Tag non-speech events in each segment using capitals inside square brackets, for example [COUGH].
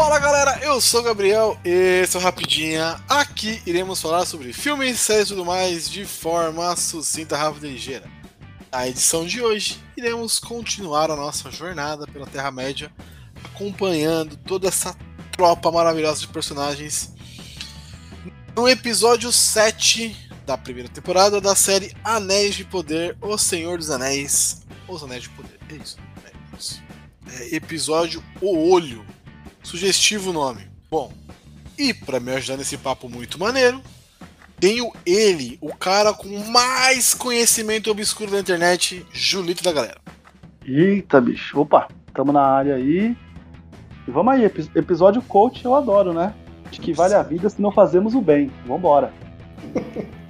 Fala galera, eu sou o Gabriel, esse é o Rapidinha. Aqui iremos falar sobre filmes, séries e tudo mais de forma sucinta, rápida e ligeira. Na edição de hoje, iremos continuar a nossa jornada pela Terra-média, acompanhando toda essa tropa maravilhosa de personagens. No episódio 7 da primeira temporada da série Anéis de Poder, O Senhor dos Anéis. Os Anéis de Poder, é isso. É isso. É, episódio O Olho Sugestivo nome. Bom, e para me ajudar nesse papo muito maneiro, tenho ele, o cara com mais conhecimento obscuro da internet, Julito da galera. Eita, bicho. Opa, tamo na área aí. E vamos aí, episódio coach eu adoro, né? De que vale a vida se não fazemos o bem. Vambora. [LAUGHS]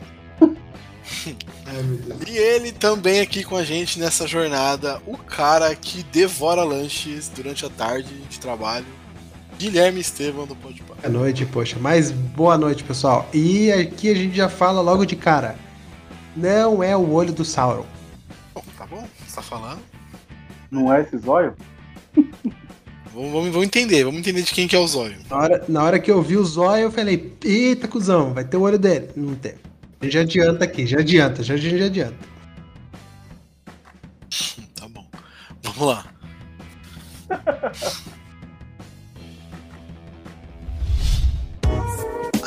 e ele também aqui com a gente nessa jornada, o cara que devora lanches durante a tarde de trabalho, Guilherme Estevam do Pode Boa noite, poxa. Mas boa noite, pessoal. E aqui a gente já fala logo de cara. Não é o olho do Sauron. Bom, tá bom, você tá falando. Não é esse zóio? [LAUGHS] vamos, vamos, vamos, entender, vamos entender de quem que é o zóio. Na hora, na hora que eu vi o zóio, eu falei, eita, cuzão, vai ter o olho dele. Não tem. Já adianta aqui, já adianta, já, já adianta. [LAUGHS] tá bom. Vamos lá. [LAUGHS]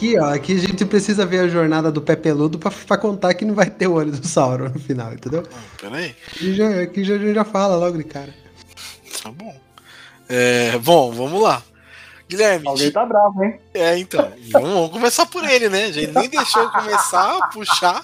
Aqui, ó, aqui a gente precisa ver a jornada do pé peludo pra, pra contar que não vai ter o olho do Sauron no final, entendeu? Ah, peraí. Aqui já, aqui já, já fala logo de cara. Tá bom. É, bom, vamos lá. Guilherme. Alguém tá bravo, hein? É, então. Vamos, vamos começar por ele, né? A gente nem deixou começar, puxar.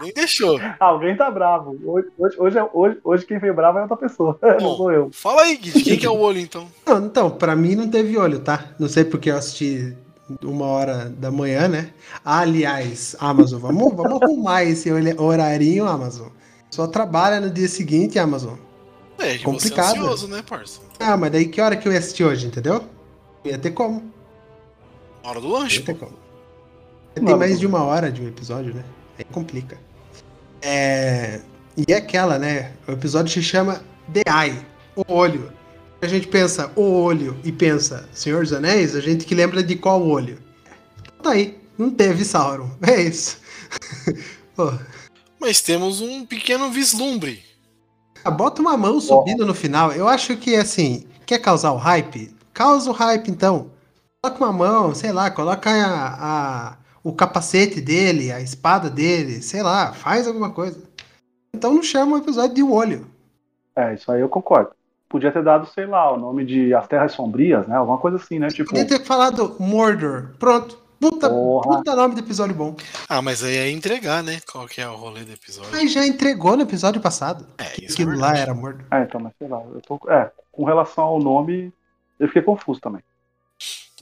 Nem deixou. Alguém tá bravo. Hoje, hoje, hoje, é, hoje, quem foi bravo é outra pessoa. [LAUGHS] Bom, não sou eu. Fala aí, Gui. Quem que é o olho, então? Não, então, pra mim não teve olho, tá? Não sei porque eu assisti uma hora da manhã, né? Aliás, Amazon, vamos, vamos arrumar esse horarinho, Amazon. Só trabalha no dia seguinte, Amazon. É, complicado. Você é ansioso, né, parça? Ah, mas daí que hora que eu ia assistir hoje, entendeu? Ia ter como. Hora do lanche. Ia ter como. Tem mais de uma hora de um episódio, né? Aí complica. É... E é aquela, né? O episódio se chama The Eye, o olho a gente pensa o olho e pensa Senhor dos Anéis, a gente que lembra de qual olho? Tá aí, não teve Sauron. [LAUGHS] É isso. [LAUGHS] Mas temos um pequeno vislumbre. Ah, bota uma mão subindo no final. Eu acho que assim, quer causar o hype? Causa o hype então. Coloca uma mão, sei lá, coloca a, a, o capacete dele, a espada dele, sei lá, faz alguma coisa. Então não chama o episódio de o olho. É, isso aí eu concordo podia ter dado, sei lá, o nome de As Terras Sombrias, né? Alguma coisa assim, né? Tipo... Podia ter falado Mordor. Pronto. Puta, puta nome do episódio bom. Ah, mas aí é entregar, né? Qual que é o rolê do episódio. Aí já entregou no episódio passado. É, isso Aquilo é lá era Mordor. É, então, mas sei lá. Eu tô... É, com relação ao nome, eu fiquei confuso também.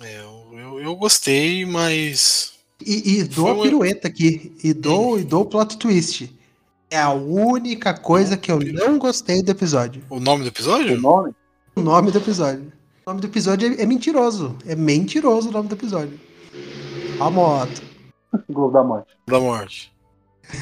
É, eu, eu, eu gostei, mas. E, e dou a pirueta aqui. E dou, hum. e dou o plot twist. É a única coisa que eu não gostei do episódio. O nome do episódio? O nome? O nome do episódio. O nome do episódio é, é mentiroso. É mentiroso o nome do episódio. A moto. [LAUGHS] Globo da Morte. Da Morte.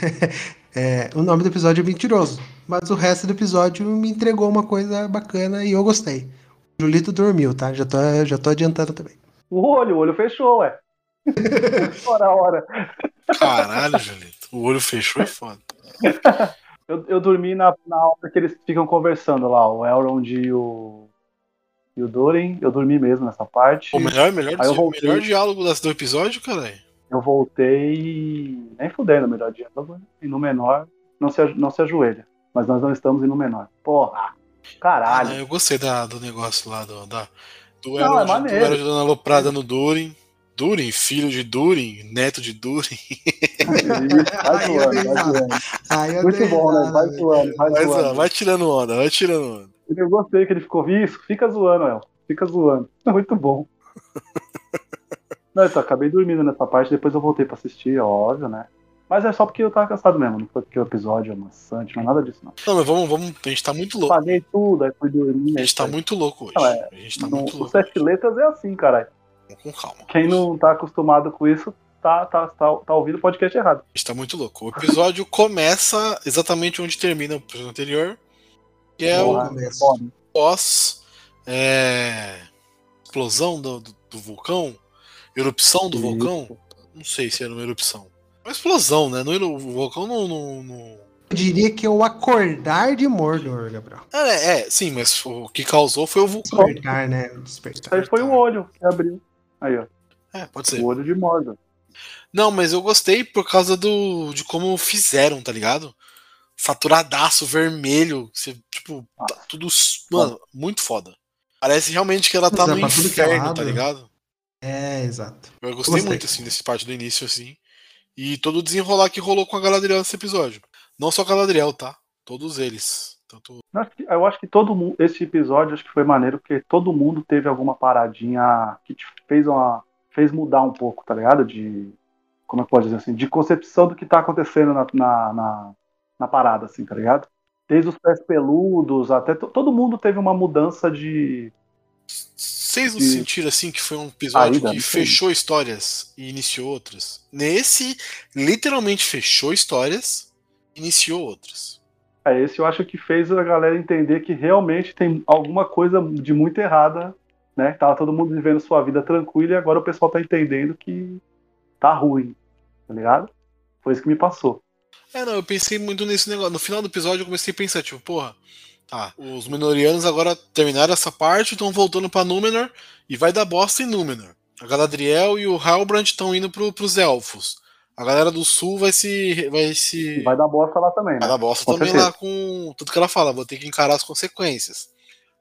[LAUGHS] é, o nome do episódio é mentiroso. Mas o resto do episódio me entregou uma coisa bacana e eu gostei. O Julito dormiu, tá? Já tô, já tô adiantando também. O olho, o olho fechou, ué. [LAUGHS] Hora a hora. Caralho, Julito. O olho fechou é foda. Eu, eu dormi na, na hora que eles ficam conversando lá, o Elrond e o. E o Dorin, eu dormi mesmo nessa parte. O melhor, melhor, Aí eu voltei, melhor diálogo do episódio, cara. Eu voltei. Nem fudendo o melhor diálogo. E no menor, não se, não se ajoelha. Mas nós não estamos indo menor. Porra! Caralho! Ah, eu gostei da, do negócio lá do, da, do Elrond, é dando aloprada no Durin. Durin, filho de Durin, neto de Durin. vai zoando, vai zoando. Muito bom, né? Vai zoando, vai Vai, zoando. zoando, vai tirando onda, vai tirando onda. Eu gostei que ele ficou, isso, fica zoando, El. Fica zoando. Muito bom. [LAUGHS] Não, então, acabei dormindo nessa parte, depois eu voltei pra assistir, óbvio, né? Mas é só porque eu tava cansado mesmo, não foi porque o episódio é maçante, não é nada disso, não. Não, mas vamos, vamos. A gente tá muito louco. Paguei tudo, aí fui dormir. A gente tá aí- muito louco hoje. Não, é, A gente tá no- muito o louco. sete letras é assim, caralho. Com calma. Quem não tá acostumado com isso, tá, tá, tá, tá ouvindo o podcast errado. A gente tá muito louco. O episódio [LAUGHS] começa exatamente onde termina o episódio anterior. Que é o começo. foda. pós é, explosão do, do- do vulcão, erupção do Isso. vulcão. Não sei se era uma erupção. Uma explosão, né? Era- o vulcão não. não, não- Eu diria que é o acordar de Mordor, Gabriel. É, é, sim, mas o que causou foi o vulcão. Despertar, né? O Despertar. Aí foi o olho que abriu. Aí, ó. É, pode ser. O olho de Mordor. Não, mas eu gostei por causa do de como fizeram, tá ligado? Saturadaço, vermelho, você, tipo, tá tudo. Mano, muito foda. Parece realmente que ela tá Mas é no é inferno, tá ligado? É, exato. Eu gostei, Gostei. muito, assim, desse parte do início, assim. E todo o desenrolar que rolou com a Galadriel nesse episódio. Não só a Galadriel, tá? Todos eles. Tanto... Eu acho que- todo mundo. Esse episódio acho que foi maneiro, porque todo mundo teve alguma paradinha que te fez uma. fez mudar um pouco, tá ligado? De. Como é que pode dizer assim? De concepção do que tá acontecendo na, na, na, na parada, assim, tá ligado? Desde os pés peludos até. to- Todo mundo teve uma mudança de. Vocês não sentiram, assim, que foi um episódio que fechou histórias e iniciou outras? Nesse, literalmente fechou histórias e iniciou outras. É, esse eu acho que fez a galera entender que realmente tem alguma coisa de muito errada, né? Tava todo mundo vivendo sua vida tranquila e agora o pessoal tá entendendo que tá ruim, tá ligado? Foi isso que me passou. É, não, eu pensei muito nesse negócio. No final do episódio eu comecei a pensar, tipo, porra, tá, os Menorianos agora terminaram essa parte, estão voltando pra Númenor e vai dar bosta em Númenor. A Galadriel e o Halbrand estão indo pro, pros Elfos. A galera do Sul vai se. Vai se. Vai dar bosta lá também, né? Vai dar bosta Com também certeza. lá com tudo que ela fala, vou ter que encarar as consequências.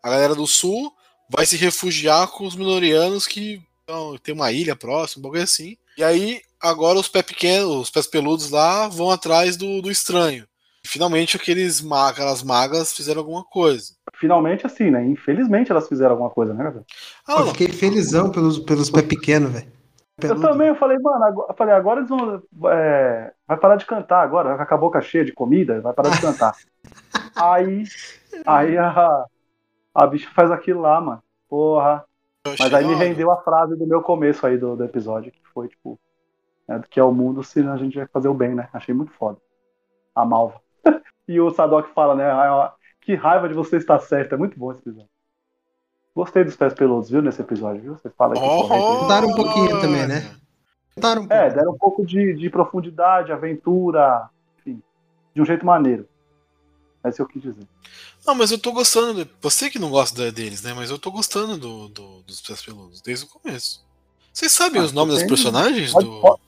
A galera do Sul vai se refugiar com os Minorianos que então, tem uma ilha próxima, um bagulho assim. E aí, agora os pés pequenos, os pés peludos lá vão atrás do, do estranho. Finalmente aqueles aquelas magas fizeram alguma coisa. Finalmente, assim, né? Infelizmente elas fizeram alguma coisa, né, cara? Ah, não, fiquei felizão pelos, pelos pé pequenos, velho. Eu Peludo. também, eu falei, mano, agora, eu falei, agora eles vão. é, vai parar de cantar agora, com a boca cheia de comida, vai parar de [LAUGHS] cantar. aí, aí a, a bicha faz aquilo lá, mano. Porra. eu Mas aí me rendeu a frase do meu começo aí do, do episódio, que foi, tipo, né, que é o mundo se a gente vai fazer o bem, né? Achei muito foda. A malva. [LAUGHS] e o Sadok fala, né? "Ai, ó, Que raiva de você estar certo. É muito bom esse episódio. Gostei dos pés peludos, viu, nesse episódio, viu? Você fala aqui. Oh, correto, Mudaram um pouquinho também, né? Contaram um pouco. É, deram um pouco de, de profundidade, aventura, enfim, de um jeito maneiro. É isso que eu quis dizer. Não, mas eu tô gostando. de- Você que não gosta deles, né? Mas eu tô gostando do, do- dos pés peludos desde o começo. Vocês sabem Ah, os nomes tem- dos personagens? pode- do... pode-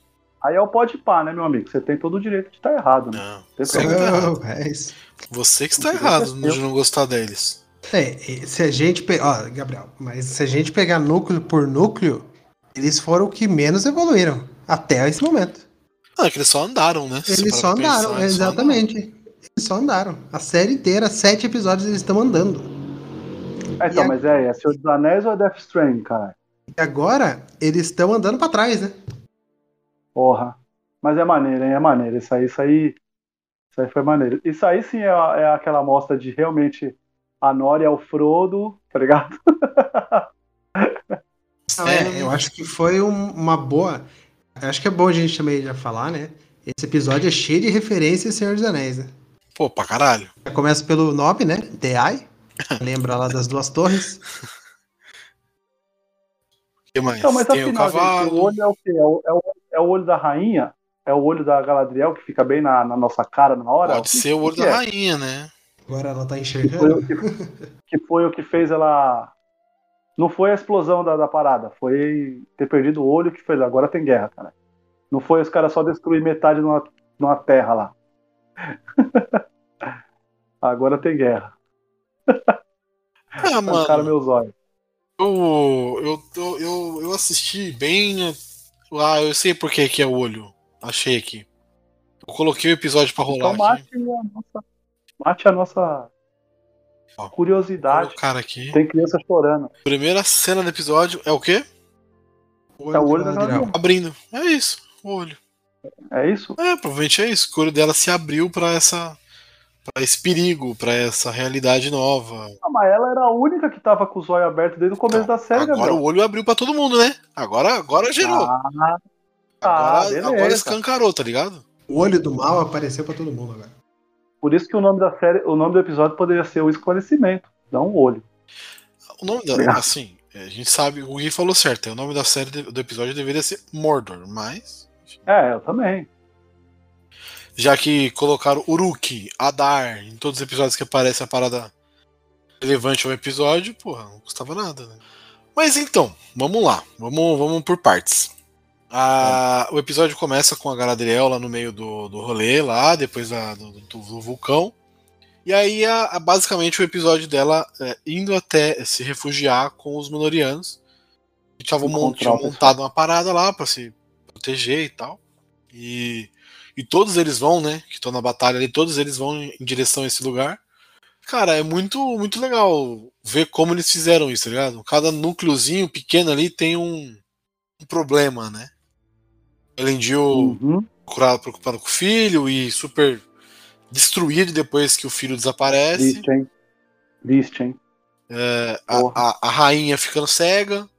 Aí é o pode pá, né, meu amigo? Você tem todo o direito de estar errado, né? Não. Tem Você que tá errado. Oh, [LAUGHS] é isso. Você que está errado é de não gostar deles. É, se a gente pegar. Ó, Gabriel, mas se a gente pegar núcleo por núcleo, eles foram o que menos evoluíram até esse momento. Ah, é que eles só andaram, né? Eles só andaram, pensar, eles só exatamente. Eles só andaram. A série inteira, sete episódios, eles estão andando. É, então, E a- mas é, é Senhor dos Anéis ou é Death Stranding, cara? E agora, eles estão andando pra trás, né? Porra. Mas é maneiro, hein? É maneiro. Isso aí, isso aí. Isso aí foi maneiro. Isso aí sim é, é aquela amostra de realmente a Nori é o Frodo, tá ligado? [LAUGHS] É, eu acho que foi um- uma boa. Acho que é bom a gente também já falar, né? Esse episódio é cheio de referências Senhor dos Anéis, né? Pô, pra caralho. Já Começa pelo nome, né? The Eye. [LAUGHS] Lembra lá das duas torres. O que mais? Então, mas Tem o afinal, gente, cavalo. o olho é o quê? É o, é o- é o olho da rainha? É o olho da Galadriel que fica bem na, na nossa cara na hora? Pode que- ser o olho que da é? rainha, né? Agora ela tá Que foi, enxergando. o que, que foi o que fez ela. Não foi a explosão da, da parada, foi ter perdido o olho que fez. Agora tem guerra, cara. Não foi os caras só destruir metade de uma, de uma terra lá. [LAUGHS] Agora tem guerra. Ah, Arrancaram mano. meus olhos. Eu, eu, eu, eu assisti bem Ah, eu sei por que é o olho. Achei aqui. Eu coloquei o episódio pra rolar Então mate aqui. a nossa, mate a nossa Ó, curiosidade. colocar aqui. Tem criança chorando. Primeira cena do episódio é o quê? É o olho da Galadriel. Abrindo. É isso, o olho. É isso? É, provavelmente é isso. que O olho dela se abriu pra essa. para esse perigo, pra essa realidade nova. Ah, mas ela era a única que tava com os olhos abertos desde o começo Então, da série, agora Gabriel. o olho abriu pra todo mundo, né? Agora, agora gerou. Ah, tá, agora, beleza. agora escancarou, tá ligado? O olho do mal apareceu pra todo mundo agora. Por isso que o nome da série, o nome do episódio poderia ser o esclarecimento. Dá um olho. O nome da. Obrigado. Assim, a gente sabe, o Gui falou certo. O nome da série do episódio deveria ser Mordor, mas. É, eu também. Já que colocaram Uruk, Adar, em todos os episódios que aparece a parada relevante ao episódio, porra, não custava nada, né? Mas então, vamos lá, vamos, vamos por partes. Ah, o episódio começa com a Galadriel lá no meio do, do rolê, lá, depois da- do, do- do vulcão. E aí, a- a- basicamente, o episódio dela é, indo até se refugiar com os Menorianos. Que estavam mon- Encontrar tinham o pessoal. montado uma parada lá pra se proteger e tal. E, e todos eles vão, né? Que estão na batalha ali, todos eles vão em em direção a esse lugar. Cara, é muito, muito legal ver como eles fizeram isso, tá ligado? Cada núcleozinho pequeno ali tem um, um problema, né? Elendil Uhum. curado, preocupado com o filho e super destruído depois que o filho desaparece. Triste, hein? Triste, hein? É, a, a, a rainha ficando cega.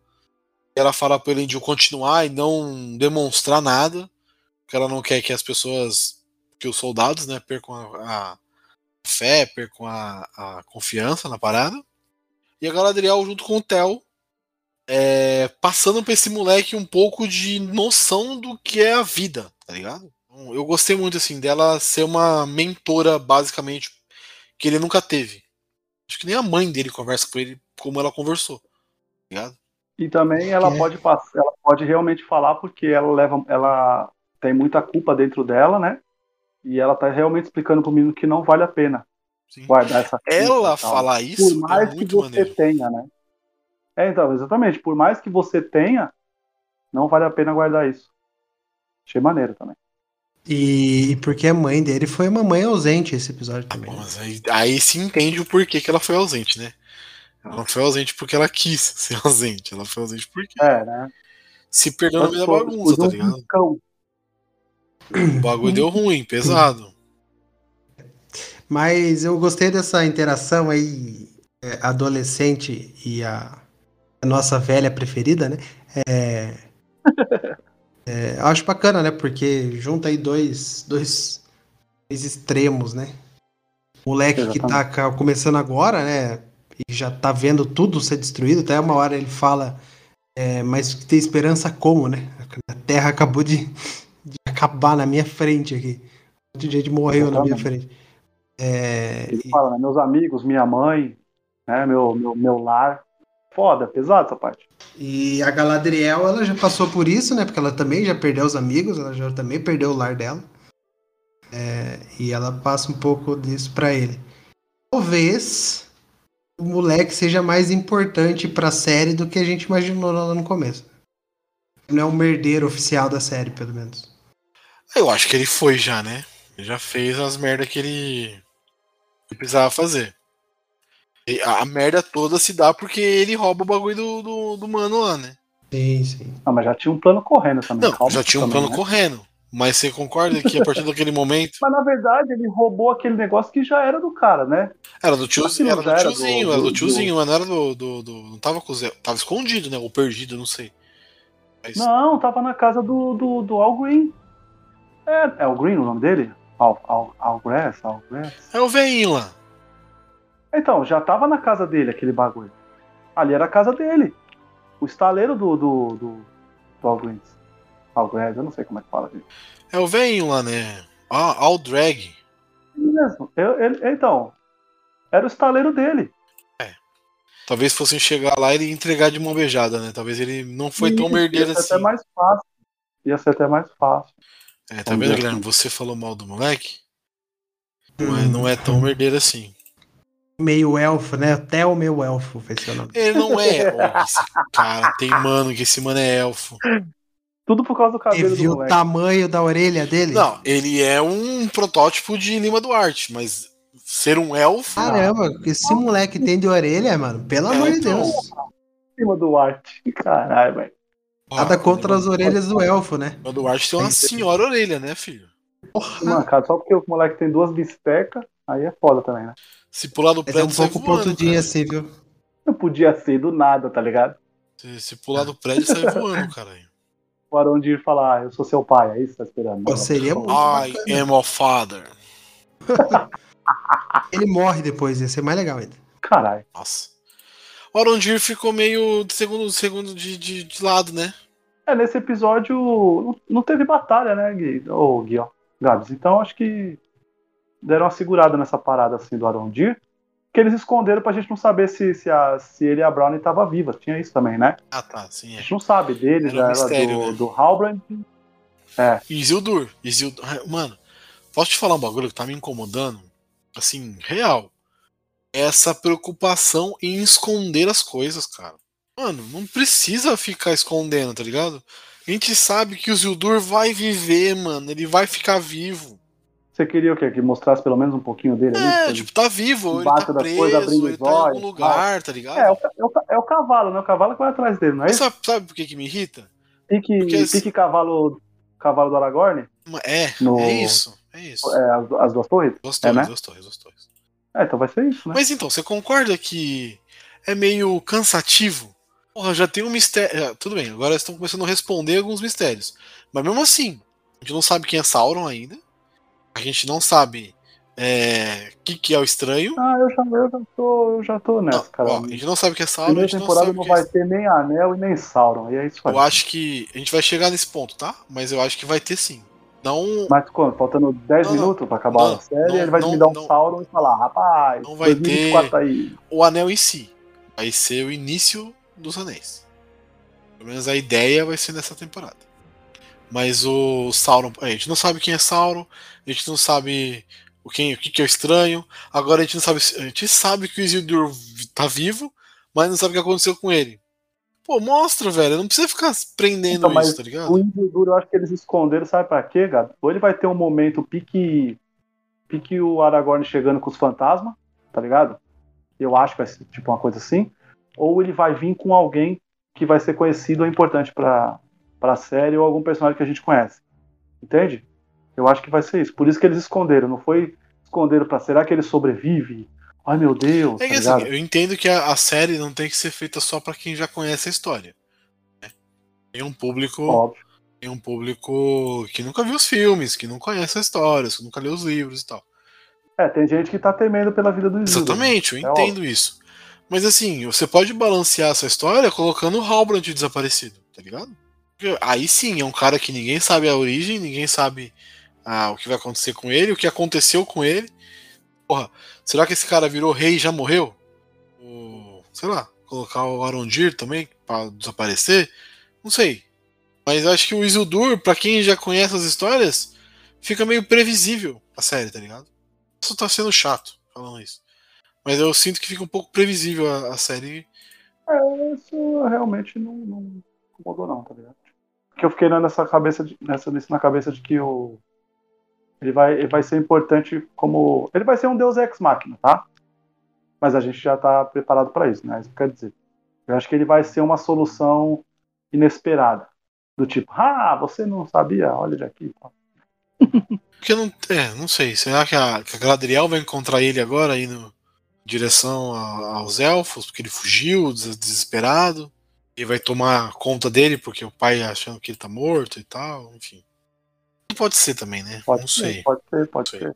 Ela fala pro Elendil continuar e não demonstrar nada. Porque ela não quer que as pessoas, que os soldados, né, percam a, a fé, percam a, a confiança na parada. E a Galadriel junto com o Theo é, passando pra esse moleque um pouco de noção do que é a vida, tá ligado? Então, Eu gostei muito assim dela ser uma mentora basicamente que ele nunca teve. Acho que nem a mãe dele conversa com ele como ela conversou. Tá ligado? E também ela É. pode passar, ela pode realmente falar porque ela leva, ela tem muita culpa dentro dela, né? E ela tá realmente explicando pro menino que não vale a pena Sim. guardar essa culpa Ela falar isso por mais é que muito você maneiro. tenha, né? É, então, exatamente. Por mais que você tenha, não vale a pena guardar isso. Achei maneiro também. E, e porque a mãe dele foi uma mãe ausente esse episódio também. bom, né? mas aí, aí se entende o porquê que ela foi ausente, né? Ela não foi ausente porque ela quis ser [LAUGHS] ausente. Ela foi ausente porque É, né? se perdeu no meio da bagunça, tá ligado? Um cão. O bagulho deu ruim, pesado. Mas eu gostei dessa interação aí, é, adolescente e a, a nossa velha preferida, né? É, [LAUGHS] é, eu acho bacana, né? Porque junta aí dois, dois, dois extremos, né? O moleque que tá começando agora, né? E já tá vendo tudo ser destruído. Até uma hora ele fala, é, mas tem esperança como, né? A terra acabou de, de acabar na minha frente aqui. Um monte de gente morreu na minha Exatamente. frente. É, Ele e- fala? Meus amigos, minha mãe, né? Meu, meu, meu lar. Foda, pesado essa parte. E a Galadriel, ela já passou por isso, né? Porque ela também já perdeu os amigos, ela já também perdeu o lar dela. É, e ela passa um pouco disso pra ele. Talvez o moleque seja mais importante pra série do que a gente imaginou lá no começo. Não é o merdeiro oficial da série, pelo menos. Eu acho que ele foi já, né? Ele já fez as merdas que ele, que precisava fazer. A, merda toda se dá porque ele rouba o bagulho do, do, do mano lá, né? Sim, sim. Não, mas já tinha um plano correndo também. Não, calma já tinha um também, plano né? correndo. Mas você concorda que a partir daquele momento. [LAUGHS] Mas na verdade ele roubou aquele negócio que já era do cara, né? Era do tiozinho, era do era do- tiozinho, era do do- tiozinho, mas não era do. do, do- não tava com o Zé. Tava escondido, né? Ou perdido, não sei. Mas- Não, tava na casa do, do, do Al Green. É, é Al Green o nome dele? Al, Al, Al Grass, Al Grass. É o veinho lá. Então, já tava na casa dele aquele bagulho. Ali era a casa dele. O estaleiro do, do, do, do Al Green. Al Grass, eu não sei como é que fala disso. É o veinho lá, né? Ah, All Drag. Mesmo. Eu, ele, então, era o estaleiro dele. Talvez fossem chegar lá e ele entregar de mão beijada, né? Talvez ele não foi tão Isso, merdeiro ia ser assim. até mais fácil. Ia ser até mais fácil. É, tá vendo, Guilherme? Você falou mal do moleque? Não é, Hum. não é tão merdeiro assim. Meio elfo, né? Até o meu elfo foi seu nome. Ele não é. Cara tem mano, que esse mano é elfo. Tudo por causa do cabelo viu do o tamanho da orelha dele? Não, ele é um protótipo de Lima Duarte, mas ser um elfo. Caramba, esse moleque tem de orelha, mano. Pelo É, amor de então. Deus. Cima do arte. Caralho, velho. porra, Nada contra as orelhas do elfo, né? Lima Duarte tem uma senhora orelha, né, filho? Porra. Mano, cara, só porque o moleque tem duas bistecas, aí é foda também, né? Se pular do Mas é prédio, um sai pouco voando. pontudinho cara. assim, viu? Não podia ser do nada, tá ligado? Se, se pular do prédio, sai voando, [LAUGHS] caralho. O Arondir falar, ah, eu sou seu pai, é isso que tá esperando. Pô, seria muito I bacana. am a father. [LAUGHS] Ele morre depois, ia ser mais legal ainda. Caralho. Nossa. O Arondir ficou meio de segundo, segundo de, de, de lado, né? É, nesse episódio não- teve batalha, né, Gui? Ô, Gui, ó. Gabs. Então acho que deram uma segurada nessa parada assim do Arondir. Que eles esconderam pra gente não saber se, se, a, se ele e a Brownie tava viva. Tinha isso também, né? Ah, tá, sim, A é. gente não sabe deles, Era um mistério, do, né? do Halbrand. Isildur. Isildur. Ah, Mano, posso te falar um bagulho que tá me incomodando? Assim, real. Essa preocupação em esconder as coisas, cara. Mano, não precisa ficar escondendo, tá ligado? A gente sabe que o Isildur vai viver, mano. Ele vai ficar vivo. Você queria o quê? Que mostrasse pelo menos um pouquinho dele ali? É, Ele- tipo, tá vivo, ele tá preso, abrindo ele os tá em algum lugar, tá ligado? É, é o, é, o, é o cavalo, né? O cavalo que vai atrás dele, não é Mas isso? sabe, sabe por que, que me irrita? Pique, porque esse- pique cavalo, cavalo do Aragorn? É, No- é isso. É isso. É, as, as duas torres? Duas é, torres, né? duas torres, duas torres. É, então vai ser isso, né? Mas então, você concorda que é meio cansativo? Porra, já tem um mistério. Tudo bem, agora estão começando a responder alguns mistérios. Mas mesmo assim, a gente não sabe quem é Sauron ainda. A gente não sabe é, o que, que é o estranho. Ah, eu já, eu já tô, eu já tô nessa, Não, cara. ó, a gente não sabe o que é Sauron, Primeira não temporada não o que é vai ter nem Anel e nem Sauron. E é isso aí. Eu acho que a gente vai chegar nesse ponto, tá? Mas eu acho que vai ter sim. Não, Mas quando? Faltando 10 Não, não. minutos pra acabar Não, a série, não, ele vai não, me dar um não. Sauron e falar, rapaz, Não vai 2024 tá aí. o anel em si. Vai ser o início dos anéis. Pelo menos a ideia vai ser nessa temporada. Mas o Sauron. A gente não sabe quem é Sauron. A gente não sabe o, quem, o que, que é estranho. Agora a gente não sabe. A gente sabe que o Isildur tá vivo, mas não sabe o que aconteceu com ele. Pô, mostra, velho. Não precisa ficar prendendo Então, isso, tá ligado? O Isildur, eu acho que eles esconderam, sabe pra quê, gato? Ou ele vai ter um momento pique, pique o Aragorn chegando com os fantasmas, tá ligado? Eu acho que vai ser tipo uma coisa assim. Ou ele vai vir com alguém que vai ser conhecido ou importante pra, pra série ou algum personagem que a gente conhece. Entende? Eu acho que vai ser isso. Por isso que eles esconderam. Não foi esconderam pra será que ele sobrevive? Ai meu Deus, É tá assim, eu entendo que a, a série não tem que ser feita só pra quem já conhece a história. né? Tem um público. Óbvio. tem um público que nunca viu os filmes, que não conhece a história, que nunca leu os livros e tal. É, tem gente que tá temendo pela vida do Isildur. Exatamente, eu É entendo isso. Mas assim, você pode balancear essa história colocando o Halbrand desaparecido, tá ligado? Porque aí sim, é um cara que ninguém sabe a origem, ninguém sabe ah, o que vai acontecer com ele, o que aconteceu com ele. Porra, será que esse cara virou rei e já morreu? O, sei lá, colocar o Arondir também pra desaparecer? Não sei. Mas acho que o Isildur, pra quem já conhece as histórias, fica meio previsível a série, tá ligado? Isso tá sendo chato falando isso. Mas eu sinto que fica um pouco previsível a, a série. É, isso realmente não, não incomodou não, tá ligado? Porque eu fiquei nessa cabeça de, nessa, nisso na cabeça de que o ele vai, ele vai ser importante como ele vai ser um deus ex machina, tá? Mas a gente já tá preparado para isso, né? Isso que quer dizer. Eu acho que ele vai ser uma solução inesperada, do tipo, ah, você não sabia, olha de aqui? [LAUGHS] Porque não. É, não sei. Será que a, que a Galadriel vai encontrar ele agora indo em direção a- aos elfos? Porque ele fugiu, des- desesperado. E vai tomar conta dele porque o pai achando que ele tá morto e tal, enfim. Pode ser também, né? Pode não ser, sei, pode ser, pode Sei. ser. não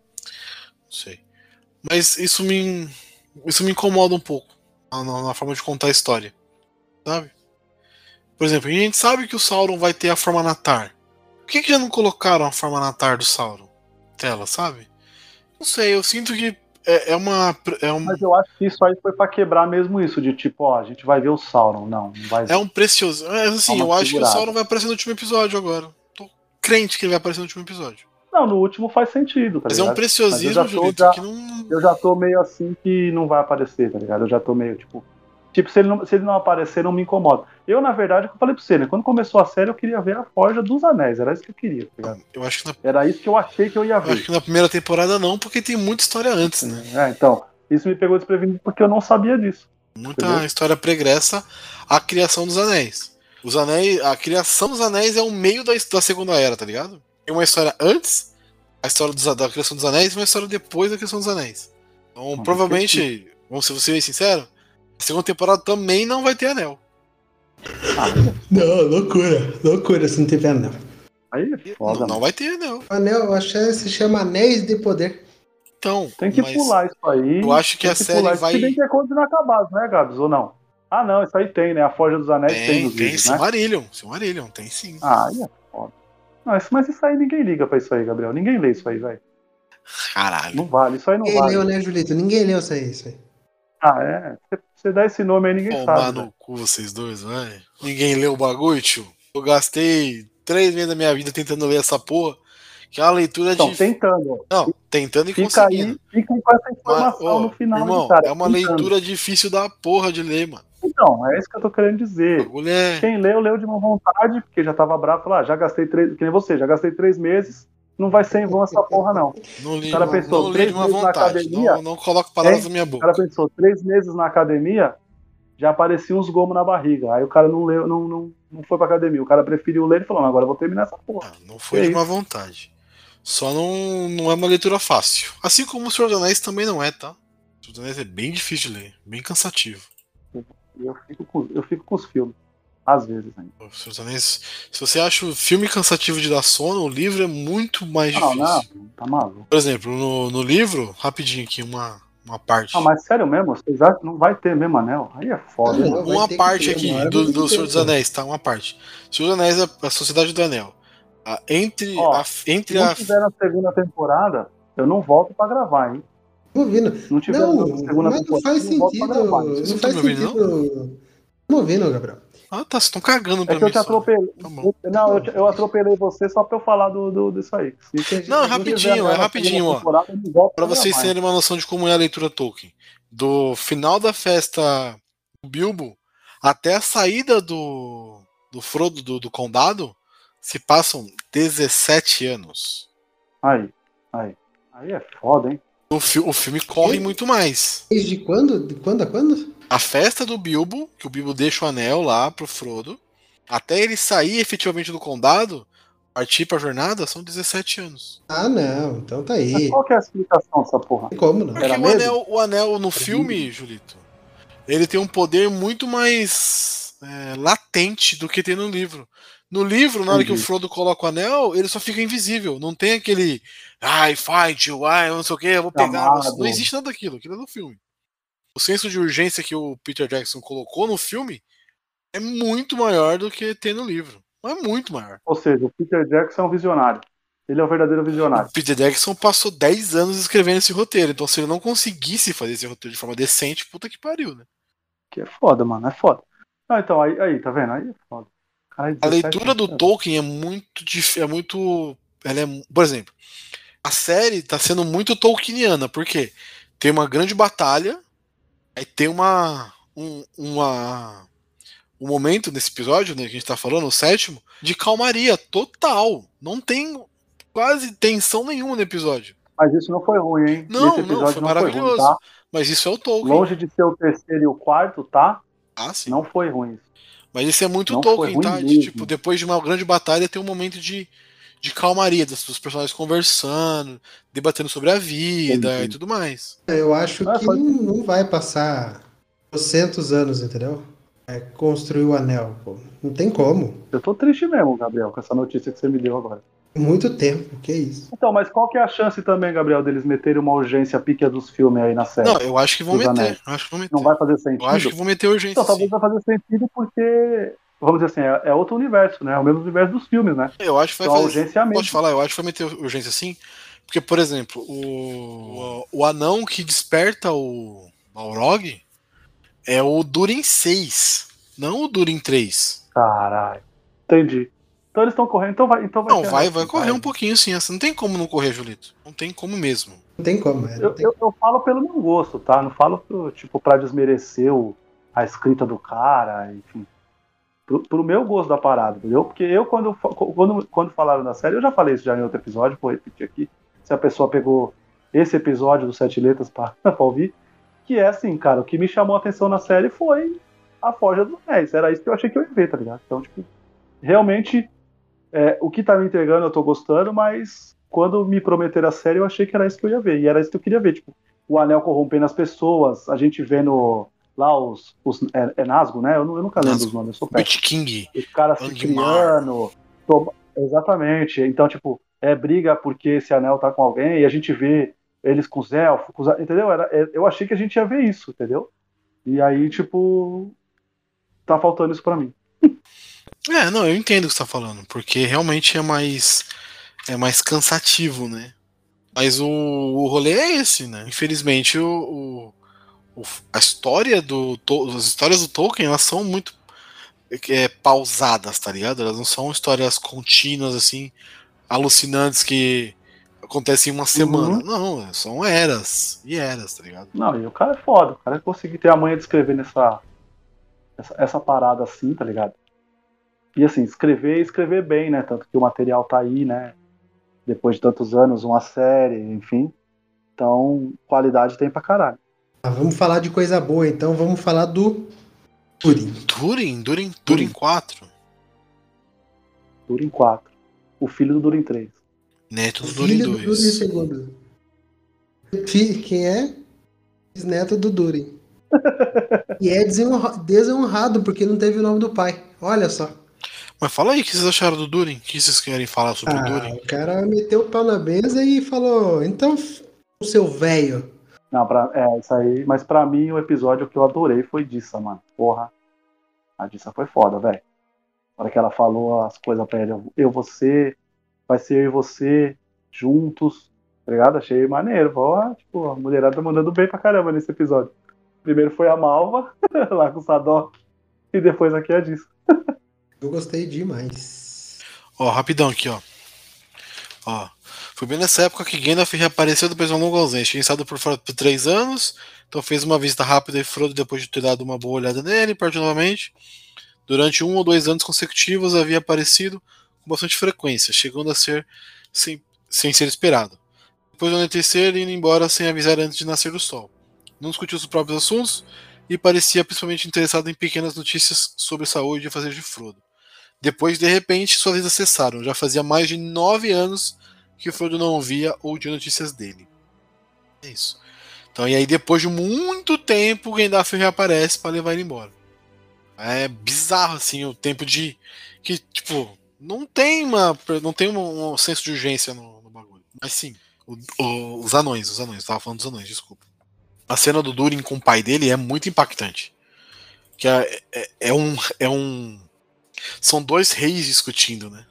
sei. Mas isso me. Isso me incomoda um pouco na, na- forma de contar a história. Sabe? Por exemplo, a gente sabe que o Sauron vai ter a forma Natar. Por que, que já não colocaram a forma Natar do Sauron? Tela, sabe? Não sei, eu sinto que é, é uma. É um, Mas eu acho que isso aí foi pra quebrar mesmo isso, de tipo, ó, a gente vai ver o Sauron. Não, não vai ver. é um precioso. É, assim, eu uma acho que o. Sauron vai aparecer no último episódio agora. Crente que ele vai aparecer no último episódio. Não, no último faz sentido, tá Mas é um ligado? preciosismo, Mas eu já tô já- que não. Eu já tô meio assim que não vai aparecer, tá ligado? Eu já tô meio, tipo, Tipo, se ele, não, se ele não aparecer, não me incomoda. Eu, na verdade, é o que eu falei pra você, né? Quando começou a série, eu queria ver a Forja dos Anéis. Era isso que eu queria, tá ligado? Eu acho que na, Era isso que eu achei que eu ia eu ver. acho que na primeira temporada não, porque tem muita história antes, né? É, então, isso me pegou desprevenido porque eu não sabia disso. Muita Entendeu? história pregressa à criação dos anéis. Os anéis. A criação dos anéis é o meio da, da segunda era, tá ligado? Tem uma história antes, a história dos- da criação dos anéis, e uma história depois da criação dos anéis. Então, Hum, provavelmente, vamos ser você bem sincero, a segunda temporada também não vai ter anel. Ah, Não, loucura. Loucura se não tiver anel. aí é foda, não, não vai ter anel. Anel, eu acho que se chama Anéis de Poder. Então, Tem que mas pular isso aí. eu acho que a série pular vai- Se bem que é contos inacabados, né, Gabs? Ou não? Ah, não, isso aí tem, né? A Forja dos Anéis tem, Tem, nos tem, vídeos, né? Silmarillion. Silmarillion, tem sim. Ah, aí é foda. Não, isso- mas isso aí ninguém liga pra isso aí, Gabriel. Ninguém lê isso aí, velho. Caralho. Não vale, isso aí não Ninguém vale. leu, né, Julito? Ninguém leu isso aí. Isso aí. Ah, é. Você- Você dá esse nome aí, ninguém Tomar sabe. no velho. cu vocês dois, vai. Ninguém leu o bagulho, tio. Eu gastei três meses da minha vida tentando ler essa porra. Que é uma leitura Então, de. tentando. Não, tentando e Fica conseguindo. aí, fica com essa Mas, informação ô, no final, irmão, cara. é uma Tentando. leitura difícil da porra de ler, mano. Então, é isso que eu tô querendo O dizer. é. Quem leu, leu de má vontade, porque já tava bravo, falou, ah, já gastei três, que nem você, já gastei três meses, não vai ser em vão essa porra, não. Não li, O cara não, pensou, não li três meses na vontade. academia, Não, não coloco palavras hein? na minha O boca. cara pensou, três meses na academia, já apareciam uns gomos na barriga. Aí o cara não leu, não, não, não foi pra academia. O cara preferiu ler e falou, não, agora eu vou terminar essa porra. Ah, não foi Que de má vontade. Só não, não é uma leitura fácil. Assim como o Senhor dos Anéis também não é, tá? O Senhor dos Anéis é bem difícil de ler, bem cansativo. Eu fico com, eu fico com os filmes. Às vezes ainda. Dos Anéis, se você acha o filme cansativo de dar sono, o livro é muito mais Não, difícil. não, tá maluco. Por exemplo, no, no livro, rapidinho aqui, uma, uma parte. Não, mas sério mesmo, vocês acham que não vai ter mesmo anel? Aí é foda, Não, uma parte aqui do, do Senhor dos. Anéis, tá? Uma parte. Senhor dos Anéis é a Sociedade do Anel. Ah, entre Ó, a, Se entre não a. tiver na segunda temporada, eu não volto pra gravar, hein? Tô ouvindo. Não tiver Não, segunda mas não faz eu sentido. Não não faz tão me ouvindo, sentido. Não ouvindo, Gabriel. Ah, tá, vocês estão cagando pra É que eu mim. te atropelei. Tá bom. Não, eu, te- eu atropelei você só pra eu falar do, do, disso aí. Não, não rapidinho, é rapidinho, ó. eu Pra vocês terem uma noção de como é a leitura Tolkien. Do final da festa do Bilbo até a saída do, do Frodo do, do condado se passam 17 anos. Aí, aí. Aí é foda, hein? O, fi- o filme corre Sim. muito mais. Desde quando? De quando a quando? A festa do Bilbo, que o Bilbo deixa o anel lá pro Frodo, até ele sair efetivamente do condado, partir pra jornada, são 17 anos. Ah, não. Então tá Mas aí. qual que é a explicação dessa porra? Como não? Porque Era o mesmo? anel, o anel no filme, Julito, ele tem um poder muito mais é, latente do que tem no livro. No livro, na hora que o Entendi. Frodo coloca o anel, ele só fica invisível. Não tem aquele. Ai, fight you, ai, não sei o que, eu vou pegar. Amado. Não existe nada daquilo, aquilo é no filme. O senso de urgência que o Peter Jackson colocou no filme é muito maior do que tem no livro. É muito maior. Ou seja, o Peter Jackson é um visionário. Ele é o verdadeiro visionário. O Peter Jackson passou 10 anos escrevendo esse roteiro, então se ele não conseguisse fazer esse roteiro de forma decente, puta que pariu, né? Que é foda, mano. É foda. Ah, então, aí, aí tá vendo? Aí é foda. Cara, A 17 leitura do anos. Tolkien é muito dif- é muito ela é, por exemplo, a série tá sendo muito tolkieniana, porque tem uma grande batalha, aí tem uma um, uma um momento nesse episódio, né, que a gente tá falando, o sétimo, de calmaria total. Não tem quase tensão nenhuma no episódio. Mas isso não foi ruim, hein? Não, Esse não, foi não, foi ruim, maravilhoso. tá? Mas isso é o Tolkien. Longe de ser o terceiro e o quarto, tá? Ah, sim. Não foi ruim. Mas isso é muito Não Tolkien, tá? De, tipo, depois de uma grande batalha tem um momento de, de calmaria, dos, dos personagens conversando, debatendo sobre a vida Entendi. e tudo mais. Eu acho Ah, que pode- não vai passar 200 anos, entendeu? É construir o anel, pô. Não tem como. Eu tô triste mesmo, Gabriel, com essa notícia que você me deu agora. Muito tempo, que isso. Então, mas qual que é a chance também, Gabriel, deles meterem uma urgência pique dos filmes aí na série? Não, eu acho que vão meter. anéis. Acho que vão meter. Não vai fazer sentido? Eu acho que vão meter urgência. Então, talvez sim. vai fazer sentido porque, vamos dizer assim, é, é outro universo, né? É o mesmo universo dos filmes, né? Eu acho que vai Então fazer. urgência é. Posso te falar, eu acho que vai meter urgência sim. Porque, por exemplo, o, o anão que desperta o Balrog é o Durin 6, não o Durin 3. Caralho. Entendi. Então eles estão correndo, então vai. Então vai Não, vai, vai correr vai. um pouquinho sim. Essa não tem como não correr, Julito. Não tem como mesmo. Não tem como. É, Eu, tem eu, eu falo pelo meu gosto, tá? Não falo tipo pra desmerecer o, a escrita do cara, enfim. Pro, pro meu gosto da parada, entendeu? Porque eu, quando, quando, quando falaram da série, eu já falei isso já em outro episódio, vou repetir aqui. Se a pessoa pegou esse episódio dos Sete Letras pra, [LAUGHS] pra ouvir, que é assim, cara, o que me chamou a atenção na série foi a Forja dos Anéis. Era isso que eu achei que eu ia ver, tá ligado? Então, tipo, realmente, é, o que tá me entregando eu tô gostando, mas quando me prometeram a série, eu achei que era isso que eu ia ver. E era isso que eu queria ver, tipo, o anel corrompendo as pessoas, a gente vendo lá os. os é, é Nasgo, né? Eu, eu nunca lembro Nasgo. os nomes, eu sou péssimo. King. Os caras se criando. Toma... Exatamente. Então, tipo, é briga porque esse anel tá com alguém, e a gente vê eles com os elfos, com os... entendeu? Era, é, eu achei que a gente ia ver isso, entendeu? E aí, tipo, tá faltando isso para mim. [LAUGHS] É, não, eu entendo o que você tá falando, porque realmente é mais é mais cansativo, né? Mas o, o rolê é esse, né? Infelizmente, o, o, a história do. As histórias do Tolkien, elas são muito é, pausadas, tá ligado? Elas não são histórias contínuas, assim, alucinantes que acontecem em uma semana. Uhum. Não, são eras e eras, tá ligado? Não, e o cara é foda. O cara conseguiu ter a manha de escrever nessa. Essa, essa parada assim, tá ligado? E assim, escrever escrever bem, né? Tanto que o material tá aí, né? depois de tantos anos, uma série, enfim. Então, qualidade tem pra caralho. Ah, vamos falar de coisa boa, então vamos falar do Turing. Turing? Turing, Turing 4. Turing 4. O filho do Turing 3. Neto do Turing 2. Do Turing segundo. Quem é? Neto do Turing. [LAUGHS] e é desonrado porque não teve o nome do pai. Olha só. Mas fala aí o que vocês acharam do Durin. O que vocês querem falar sobre ah, o Durin? O cara meteu o pau na mesa e falou: então, o seu velho. Não, pra, é, isso aí. Mas pra mim, o episódio que eu adorei foi Dissa, mano. Porra. A Dissa foi foda, velho. Na hora que ela falou as coisas pra ele: eu, você, vai ser eu e você, juntos. Tá ligado? Achei maneiro. Porra, tipo, a mulherada tá mandando bem pra caramba nesse episódio. Primeiro foi a Malva, [LAUGHS] lá com o Sadok. E depois aqui a Dissa. [LAUGHS] Eu gostei demais. Ó, rapidão aqui, ó. Ó. Foi bem nessa época que Gandalf reapareceu depois de um longo ausente. Tinha estado por fora por três anos, então fez uma visita rápida e Frodo depois de ter dado uma boa olhada nele, partiu novamente. Durante um ou dois anos consecutivos havia aparecido com bastante frequência, chegando a ser sem, sem ser esperado. Depois do anoitecer, indo embora sem avisar antes de nascer o sol. Não discutiu os próprios assuntos e parecia principalmente interessado em pequenas notícias sobre saúde e fazer de Frodo. Depois, de repente, suas vidas cessaram. Já fazia mais de nove anos que Frodo não via ou tinha notícias dele. É isso. Então, e aí, depois de muito tempo, Gandalf reaparece para levar ele embora. É bizarro, assim, o tempo de. Que, tipo, não tem uma. Não tem um, um senso de urgência no, no bagulho. Mas sim, o, o, os anões, os anões, tava falando dos anões, desculpa. A cena do Durin com o pai dele é muito impactante. Que é, é, é um. É um são dois reis discutindo, né?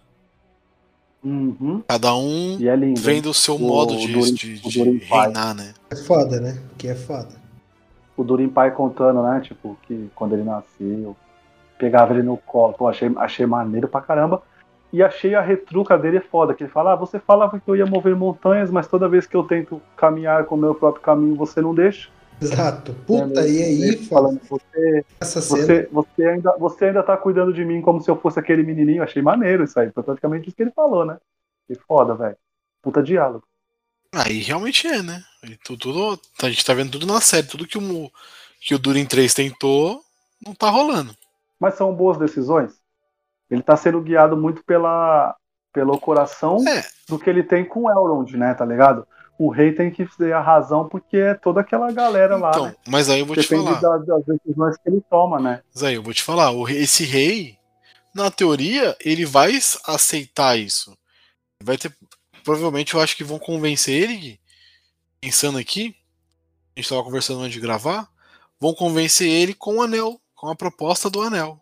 Uhum. Cada um é lindo, vendo o seu o, modo de, Durin, de, de reinar, né? É foda, né? Que é foda. O Durin pai contando, né? Tipo, que quando ele nasceu, pegava ele no colo. Pô, achei, achei maneiro pra caramba. E achei a retruca dele foda, que ele fala, ah, você falava que eu ia mover montanhas, mas toda vez que eu tento caminhar com o meu próprio caminho, você não deixa. Exato. Puta, é, e aí, falando, você, Essa você, você, ainda, você ainda tá cuidando de mim como se eu fosse aquele menininho. Achei maneiro isso aí. Foi praticamente isso que ele falou, né? Que foda, velho. Puta diálogo. Aí realmente é, né? Tudo, tudo, a gente tá vendo tudo na série. Tudo que o, que o Durin 3 tentou, não tá rolando. Mas são boas decisões? Ele tá sendo guiado muito pela, pelo coração é. do que ele tem com o Elrond, né? Tá ligado? O rei tem que ter a razão porque é toda aquela galera lá. Então, né? mas aí eu vou Depende te falar. das decisões que ele toma, né? Mas aí eu vou te falar, esse rei, na teoria, ele vai aceitar isso. Vai ter. Provavelmente eu acho que vão convencer ele, pensando aqui, a gente estava conversando antes de gravar, vão convencer ele com o anel, com a proposta do anel.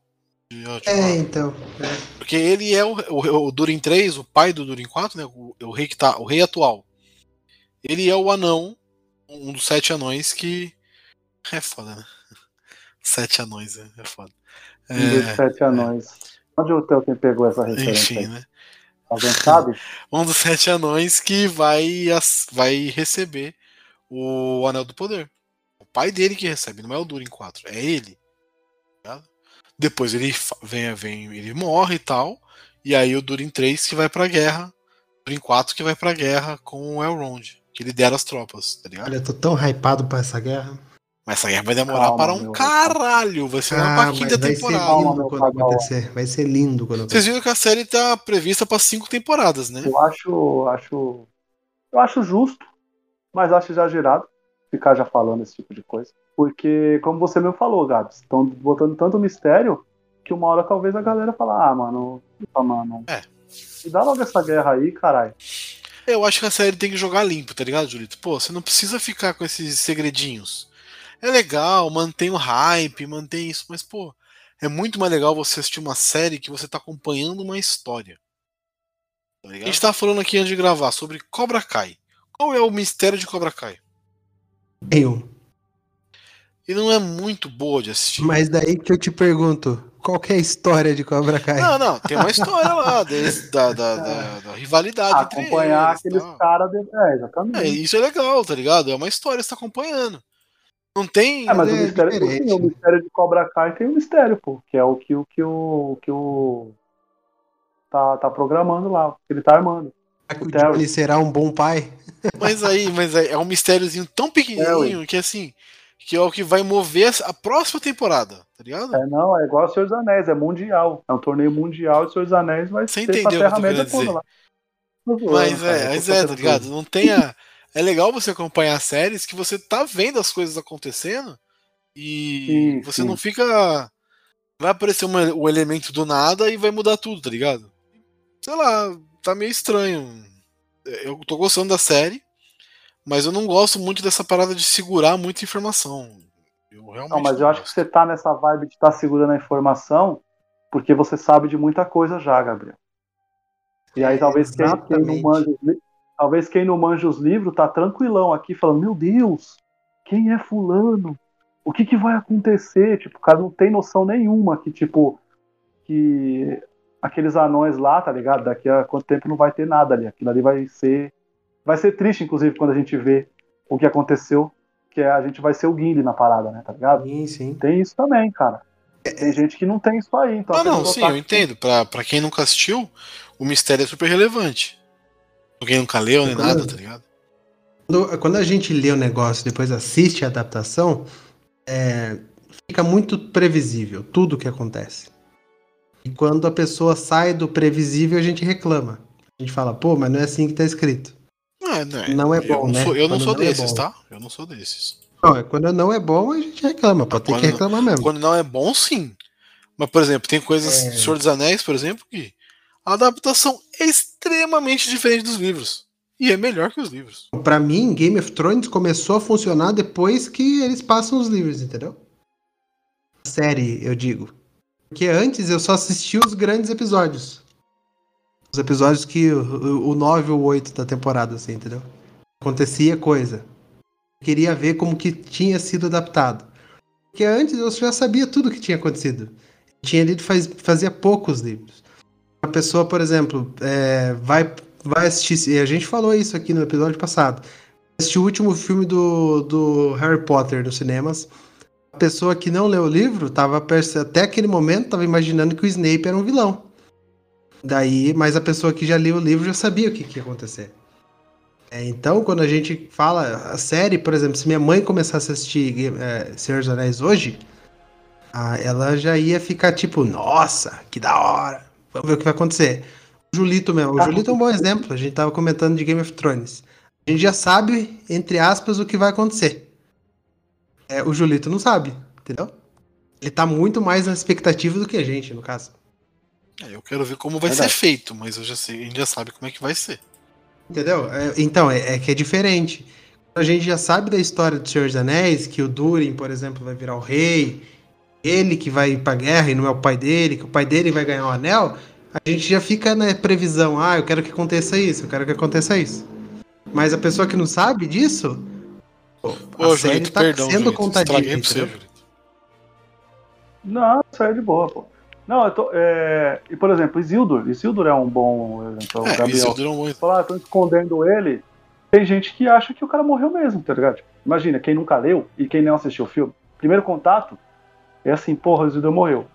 É, então. É. Porque ele é o, o, o, Durin 3, o pai do Durin 4, né? O, o, rei que tá, o rei atual. Ele é o anão, um dos sete anões que. É foda, né? [LAUGHS] Sete anões, é, é foda. Um dos é, sete anões. É. Onde o Tolkien pegou essa referência? Enfim, né? Alguém sabe? [LAUGHS] um dos sete anões que vai, vai receber o Anel do Poder. O pai dele que recebe, não é o Durin 4, é ele. Depois ele vem, vem, ele morre e tal. E aí o Durin 3 que vai pra guerra. Durin 4 que vai pra guerra com o Elrond. Que lidera as tropas, tá ligado? Olha, eu tô tão hypado pra essa guerra. Mas essa guerra vai demorar Calma, para um caralho. Vai ser ah, pra quinta vai temporada. Ser lindo quando acontecer. Vai ser lindo quando Vocês viram que a série tá prevista pra cinco temporadas, né? Eu acho. acho eu acho justo, mas acho exagerado ficar já falando esse tipo de coisa. Porque, como você mesmo falou, Gabs, estão botando tanto mistério que uma hora talvez a galera fala, ah, mano, ah, mano. É. E dá logo essa guerra aí, caralho. Eu acho que a série tem que jogar limpo, tá ligado, Julito? Pô, você não precisa ficar com esses segredinhos. É legal, mantém o hype, mantém isso, mas, pô, é muito mais legal você assistir uma série que você tá acompanhando uma história. Tá a gente tá falando aqui antes de gravar sobre Cobra Kai. Qual é o mistério de Cobra Kai? Eu. E não é muito boa de assistir. Mas daí que eu te pergunto, qual é a história de Cobra Kai? Não, não, tem uma história lá [LAUGHS] desse, da, da, da, da, rivalidade ah, entre acompanhar eles, aqueles caras. De... É, exatamente. É, isso é legal, tá ligado? É uma história que você tá acompanhando. Não tem. É, mas é o, mistério, sim, o mistério de Cobra Kai tem um mistério, pô, que é o que o que o que o tá, tá programando lá, que ele tá armando. Ele será um bom pai? Mas aí, mas aí é um mistériozinho tão pequenininho é, que assim, que é o que vai mover a próxima temporada, tá ligado? É, não, é igual a Senhor Anéis, é mundial. É um torneio mundial de Senhor Anéis, mas Você entendeu o querendo dizer. Lá. Mas é, mas é, tá ligado? Não tem a é legal você acompanhar séries que você tá vendo as coisas acontecendo e sim, você sim. não fica. Vai aparecer uma, um elemento do nada e vai mudar tudo, tá ligado? Sei lá, tá meio estranho. Eu tô gostando da série, mas eu não gosto muito dessa parada de segurar muita informação. Eu realmente não, mas não eu gosto. acho que você tá nessa vibe de estar tá segurando a informação porque você sabe de muita coisa já, Gabriel. E aí talvez quem, quem, não manja, Talvez quem não manja os livros tá tranquilão aqui, falando: Meu Deus, quem é Fulano? O que, que vai acontecer? Tipo, o cara não tem noção nenhuma que, tipo, que aqueles anões lá, tá ligado? Daqui a quanto tempo não vai ter nada ali. Aquilo ali vai ser. Vai ser triste, inclusive, quando a gente vê o que aconteceu, que é a gente vai ser o Gimli na parada, né? Tá ligado? Sim, sim. Tem isso também, cara. Tem gente que não tem isso aí. Então ah, não, sim, eu entendo. Pra, pra quem nunca assistiu, o mistério é super relevante. Alguém nunca leu nem nada, tá ligado? Quando, quando, a gente lê o negócio depois assiste a adaptação, é, fica muito previsível tudo o que acontece. E quando a pessoa sai do previsível, a gente reclama. A gente fala, pô, mas não é assim que tá escrito. Não, é, não é, não é bom, eu né? Sou, eu não sou não é desses, é tá? Eu não sou desses. Não, é quando não é bom, a gente reclama. Pode ter que reclamar mesmo. Quando não é bom, sim. Mas, por exemplo, tem coisas é... do Senhor dos Anéis, por exemplo, que a adaptação é extremamente diferente dos livros. E é melhor que os livros. Para mim, Game of Thrones começou a funcionar depois que eles passam os livros, entendeu? A série, eu digo. Porque antes eu só assistia os grandes episódios. Os episódios que o, o 9 ou 8 da temporada, assim, entendeu? Acontecia coisa. Queria ver como que tinha sido adaptado. Porque antes eu já sabia tudo o que tinha acontecido. Tinha lido faz, fazia poucos livros a pessoa, por exemplo, é, vai, vai assistir. A gente falou isso aqui no episódio passado. Assistiu o último filme do, do Harry Potter nos cinemas. A pessoa que não leu o livro tava até aquele momento estava imaginando que o Snape era um vilão. Daí, mas a pessoa que já leu o livro já sabia o que, que ia acontecer. É, então, quando a gente fala a série, por exemplo, se minha mãe começasse a assistir é, Senhor dos Anéis hoje, ela já ia ficar tipo, nossa, que da hora. Vamos ver o que vai acontecer. O Julito mesmo. O. Julito é um bom exemplo. A gente tava comentando de Game of Thrones. A gente já sabe, entre aspas, o que vai acontecer. É, o Julito não sabe, entendeu? Ele tá muito mais na expectativa do que a gente, no caso. É, eu quero ver como vai ser feito, mas eu já sei, a gente já sabe como é que vai ser. Entendeu? É, então, é, é, que é diferente. A gente já sabe da história do Senhor dos Anéis, que o Durin, por exemplo, vai virar o rei, ele que vai pra guerra e não é o pai dele, que o pai dele vai ganhar o anel, a gente já fica na previsão, ah, eu quero que aconteça isso, eu quero que aconteça isso. Mas a pessoa que não sabe disso, pô, a série Julito, tá perdão, sendo contadinha. Não, isso aí é de boa, pô. Não, eu tô, é... E, por exemplo, Isildur. Isildur é um bom exemplo. É, Gabriel. Isildur é um bom Falar, estão escondendo ele. Tem gente que acha que o cara morreu mesmo, tá ligado? Imagina, quem nunca leu e quem não assistiu o filme. Primeiro contato, É assim, porra, o Isildur morreu.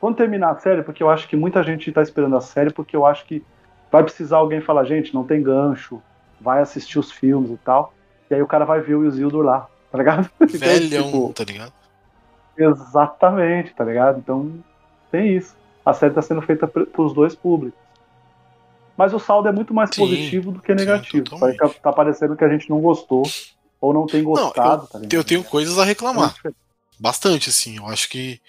Quando terminar a série, porque eu acho que muita gente tá esperando a série, porque eu acho que vai precisar alguém falar, gente, não tem gancho, vai assistir os filmes e tal. E aí o cara vai ver o Isildur lá, tá ligado? [LAUGHS] Velhão, tipo, tá ligado? Exatamente, tá ligado? Então tem isso. A série tá sendo feita pros dois públicos. Mas o saldo é muito mais sim, positivo do que negativo. Sim, tá, tá parecendo que a gente não gostou ou não tem gostado. Não, eu, tá eu tenho coisas a reclamar. Bastante, assim. Eu acho que.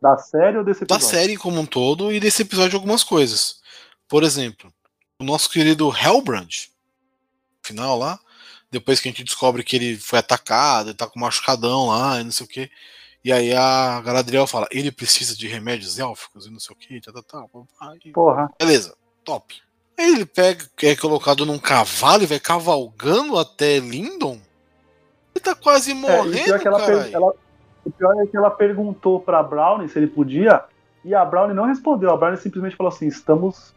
Da série ou desse episódio? Da série como um todo e desse episódio algumas coisas. Por exemplo, o nosso querido Hellbrand, final lá, depois que a gente descobre que ele foi atacado, ele tá com um machucadão lá e não sei o que. E aí a Galadriel fala, ele precisa de remédios élficos e não sei o que, tá, tá. Porra. Beleza, top. Aí ele pega, é colocado num cavalo e vai cavalgando até Lindon. Ele tá quase morrendo, é, ela, ela, O pior é que ela perguntou pra Brownie se ele podia, e a Brownie não respondeu. A Brownie simplesmente falou assim: estamos